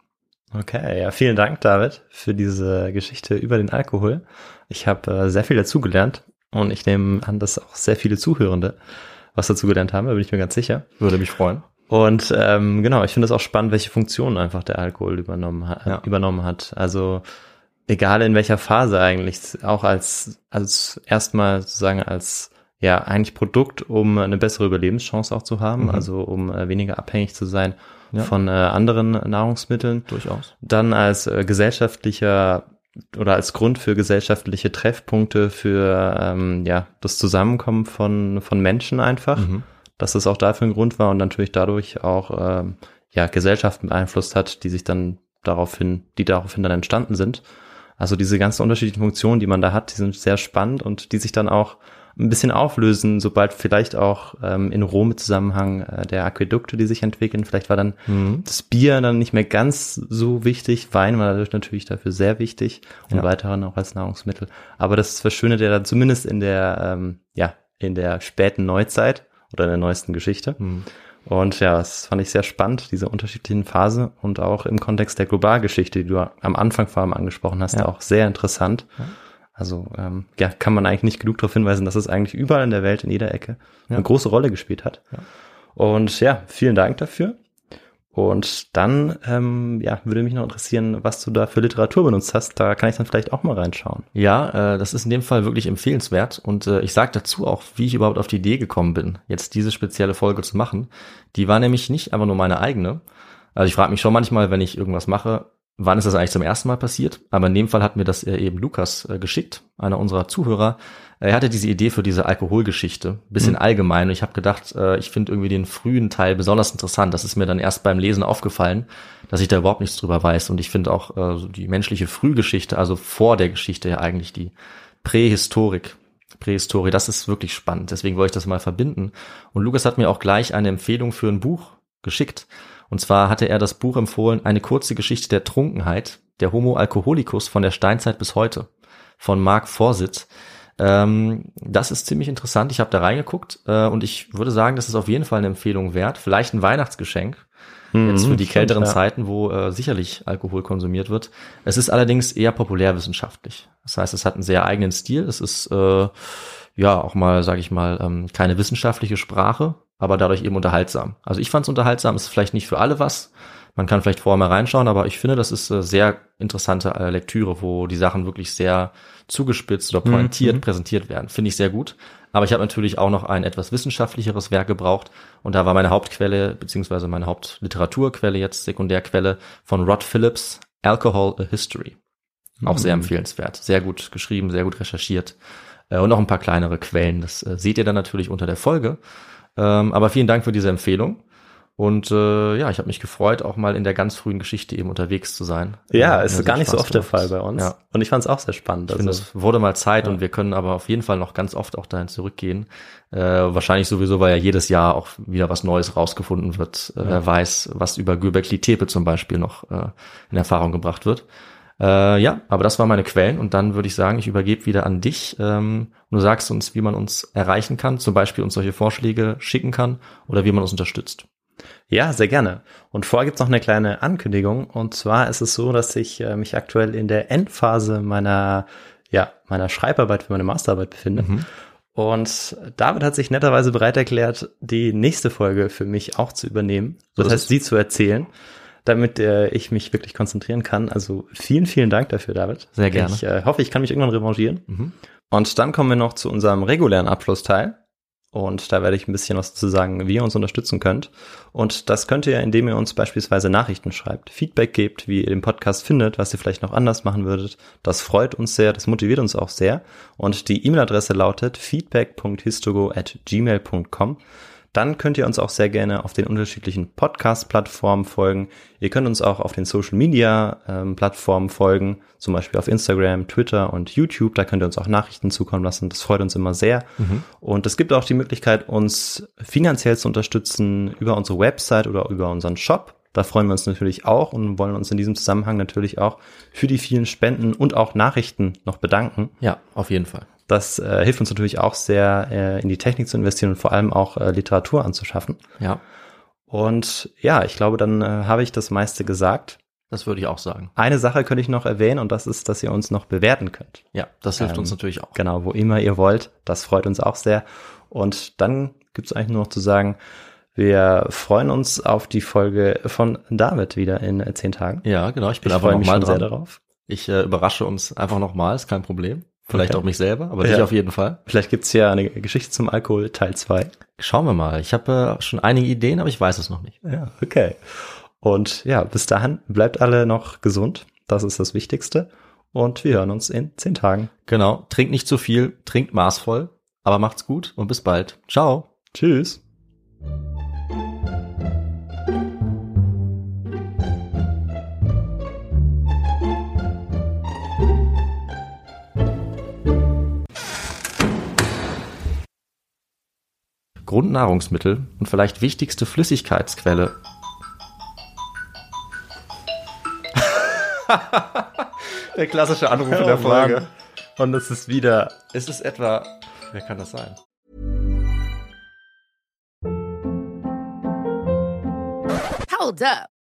Speaker 4: Okay, ja, vielen Dank, David, für diese Geschichte über den Alkohol. Ich habe äh, sehr viel dazugelernt und ich nehme an, dass auch sehr viele Zuhörende was dazugelernt haben, da bin ich mir ganz sicher.
Speaker 5: Würde mich freuen.
Speaker 4: Und ähm, genau, ich finde es auch spannend, welche Funktionen einfach der Alkohol übernommen hat.
Speaker 5: Ja.
Speaker 4: Übernommen hat. Also egal in welcher Phase eigentlich, auch als als erstmal sozusagen als ja eigentlich Produkt, um eine bessere Überlebenschance auch zu haben,
Speaker 5: Mhm.
Speaker 4: also um äh, weniger abhängig zu sein
Speaker 5: Ja.
Speaker 4: von äh, anderen Nahrungsmitteln.
Speaker 5: Durchaus.
Speaker 4: Dann als äh, gesellschaftlicher oder als Grund für gesellschaftliche Treffpunkte für ähm, ja das Zusammenkommen von von Menschen einfach
Speaker 5: Mhm.
Speaker 4: Dass es auch dafür ein Grund war und natürlich dadurch auch ähm, ja Gesellschaften beeinflusst hat, die sich dann daraufhin, die daraufhin dann entstanden sind. Also diese ganzen unterschiedlichen Funktionen, die man da hat, die sind sehr spannend und die sich dann auch ein bisschen auflösen, sobald vielleicht auch ähm, in Rom im Zusammenhang äh, der Aquädukte, die sich entwickeln. Vielleicht war dann
Speaker 5: Mhm.
Speaker 4: das Bier dann nicht mehr ganz so wichtig. Wein war dadurch natürlich dafür sehr wichtig und
Speaker 5: Ja.
Speaker 4: weiterhin auch als Nahrungsmittel. Aber das verschönert ja dann zumindest in der, ähm, ja, in der späten Neuzeit oder in der neuesten Geschichte.
Speaker 5: Mhm.
Speaker 4: Und ja, das fand ich sehr spannend, diese unterschiedlichen Phasen und auch im Kontext der Globalgeschichte, die du am Anfang vor allem angesprochen hast,
Speaker 5: Ja.
Speaker 4: auch sehr interessant. Also ähm, ja, kann man eigentlich nicht genug darauf hinweisen, dass es eigentlich überall in der Welt, in jeder Ecke,
Speaker 5: Ja.
Speaker 4: eine große Rolle gespielt hat.
Speaker 5: Ja.
Speaker 4: Und ja, vielen Dank dafür. Und dann, ähm, ja, würde mich noch interessieren, was du da für Literatur benutzt hast. Da kann ich dann vielleicht auch mal reinschauen.
Speaker 5: Ja, äh, das ist in dem Fall wirklich empfehlenswert. Und äh, ich sage dazu auch, wie ich überhaupt auf die Idee gekommen bin, jetzt diese spezielle Folge zu machen. Die war nämlich nicht einfach nur meine eigene. Also ich frage mich schon manchmal, wenn ich irgendwas mache, wann ist das eigentlich zum ersten Mal passiert? Aber in dem Fall hat mir das äh, eben Lukas äh, geschickt, einer unserer Zuhörer. Er hatte diese Idee für diese Alkoholgeschichte, bisschen mhm. allgemein. Und ich habe gedacht, äh, ich finde irgendwie den frühen Teil besonders interessant. Das ist mir dann erst beim Lesen aufgefallen, dass ich da überhaupt nichts drüber weiß. Und ich finde auch die menschliche Frühgeschichte, also vor der Geschichte ja eigentlich die Prähistorik, Prähistorie, das ist wirklich spannend. Deswegen wollte ich das mal verbinden. Und Lukas hat mir auch gleich eine Empfehlung für ein Buch geschickt. Und zwar hatte er das Buch empfohlen, eine kurze Geschichte der Trunkenheit, der Homo Alkoholicus von der Steinzeit bis heute, von Mark Vorsitz. Ähm, das ist ziemlich interessant. Ich habe da reingeguckt äh, und ich würde sagen, das ist auf jeden Fall eine Empfehlung wert. Vielleicht ein Weihnachtsgeschenk. Mhm, jetzt für die kälteren ja. Zeiten, wo äh, sicherlich Alkohol konsumiert wird. Es ist allerdings eher populärwissenschaftlich. Das heißt, es hat einen sehr eigenen Stil. Es ist äh, ja auch mal, sage ich mal, ähm, keine wissenschaftliche Sprache, aber dadurch eben unterhaltsam. Also ich fand es unterhaltsam, ist vielleicht nicht für alle was. Man kann vielleicht vorher mal reinschauen, aber ich finde, das ist äh, sehr interessante äh, Lektüre, wo die Sachen wirklich sehr zugespitzt oder pointiert mhm. präsentiert werden. Finde ich sehr gut. Aber ich habe natürlich auch noch ein etwas wissenschaftlicheres Werk gebraucht und da war meine Hauptquelle, beziehungsweise meine Hauptliteraturquelle jetzt, Sekundärquelle von Rod Phillips, Alcohol a History. Auch mhm. sehr empfehlenswert. Sehr gut geschrieben, sehr gut recherchiert. Äh, und noch ein paar kleinere Quellen. Das äh, seht ihr dann natürlich unter der Folge. Ähm, aber vielen Dank für diese Empfehlung. Und äh, ja, ich habe mich gefreut, auch mal in der ganz frühen Geschichte eben unterwegs zu sein.
Speaker 4: Ja, äh, ist gar nicht Spaß so oft gemacht. der Fall bei uns. Ja. Und ich fand es auch sehr spannend.
Speaker 5: Ich also, finde, es wurde mal Zeit ja. und wir können aber auf jeden Fall noch ganz oft auch dahin zurückgehen. Äh, wahrscheinlich sowieso, weil ja jedes Jahr auch wieder was Neues rausgefunden wird. Äh, Wer weiß, was über Göbekli Tepe zum Beispiel noch äh, in Erfahrung gebracht wird. Äh, ja, aber das waren meine Quellen und dann würde ich sagen, ich übergebe wieder an dich. Ähm, und du sagst uns, wie man uns erreichen kann, zum Beispiel uns solche Vorschläge schicken kann oder wie man uns unterstützt.
Speaker 4: Ja, sehr gerne. Und vorher gibt's noch eine kleine Ankündigung. Und zwar ist es so, dass ich äh, mich aktuell in der Endphase meiner, ja, meiner Schreibarbeit für meine Masterarbeit befinde. Mhm. Und David hat sich netterweise bereit erklärt, die nächste Folge für mich auch zu übernehmen. So das heißt, sie zu erzählen damit äh, ich mich wirklich konzentrieren kann. Also vielen, vielen Dank dafür, David.
Speaker 5: Sehr gerne.
Speaker 4: Ich äh, hoffe, ich kann mich irgendwann revanchieren. Mhm. Und dann kommen wir noch zu unserem regulären Abschlussteil. Und da werde ich ein bisschen was zu sagen, wie ihr uns unterstützen könnt. Und das könnt ihr, indem ihr uns beispielsweise Nachrichten schreibt, Feedback gebt, wie ihr den Podcast findet, was ihr vielleicht noch anders machen würdet. Das freut uns sehr, das motiviert uns auch sehr. Und die E-Mail-Adresse lautet feedback.histogo at gmail.com. Dann könnt ihr uns auch sehr gerne auf den unterschiedlichen Podcast-Plattformen folgen. Ihr könnt uns auch auf den Social-Media-Plattformen ähm, folgen, zum Beispiel auf Instagram, Twitter und YouTube. Da könnt ihr uns auch Nachrichten zukommen lassen. Das freut uns immer sehr. Mhm. Und es gibt auch die Möglichkeit, uns finanziell zu unterstützen über unsere Website oder über unseren Shop. Da freuen wir uns natürlich auch und wollen uns in diesem Zusammenhang natürlich auch für die vielen Spenden und auch Nachrichten noch bedanken.
Speaker 5: Ja, auf jeden Fall.
Speaker 4: Das äh, hilft uns natürlich auch sehr, äh, in die Technik zu investieren und vor allem auch äh, Literatur anzuschaffen.
Speaker 5: Ja.
Speaker 4: Und ja, ich glaube, dann äh, habe ich das meiste gesagt.
Speaker 5: Das würde ich auch sagen.
Speaker 4: Eine Sache könnte ich noch erwähnen und das ist, dass ihr uns noch bewerten könnt.
Speaker 5: Ja, das hilft ähm, uns natürlich auch.
Speaker 4: Genau, wo immer ihr wollt. Das freut uns auch sehr. Und dann gibt es eigentlich nur noch zu sagen, wir freuen uns auf die Folge von David wieder in äh, zehn Tagen.
Speaker 5: Ja, genau. Ich bin ich einfach noch mal dran. sehr darauf. Ich äh, überrasche uns einfach nochmal, ist kein Problem. Vielleicht okay. auch mich selber, aber ja. dich auf jeden Fall.
Speaker 4: Vielleicht gibt's ja eine Geschichte zum Alkohol, Teil 2.
Speaker 5: Schauen wir mal. Ich habe äh, schon einige Ideen, aber ich weiß es noch nicht.
Speaker 4: Ja, okay. Und ja, bis dahin bleibt alle noch gesund. Das ist das Wichtigste. Und wir hören uns in zehn Tagen.
Speaker 5: Genau. Trinkt nicht zu viel, trinkt maßvoll, aber macht's gut und bis bald. Ciao.
Speaker 4: Tschüss.
Speaker 5: Grundnahrungsmittel und vielleicht wichtigste Flüssigkeitsquelle.
Speaker 4: der klassische Anruf in der oh Folge. Mann.
Speaker 5: Und es ist wieder.
Speaker 4: Ist es etwa. Wer kann das sein?
Speaker 6: Hold up.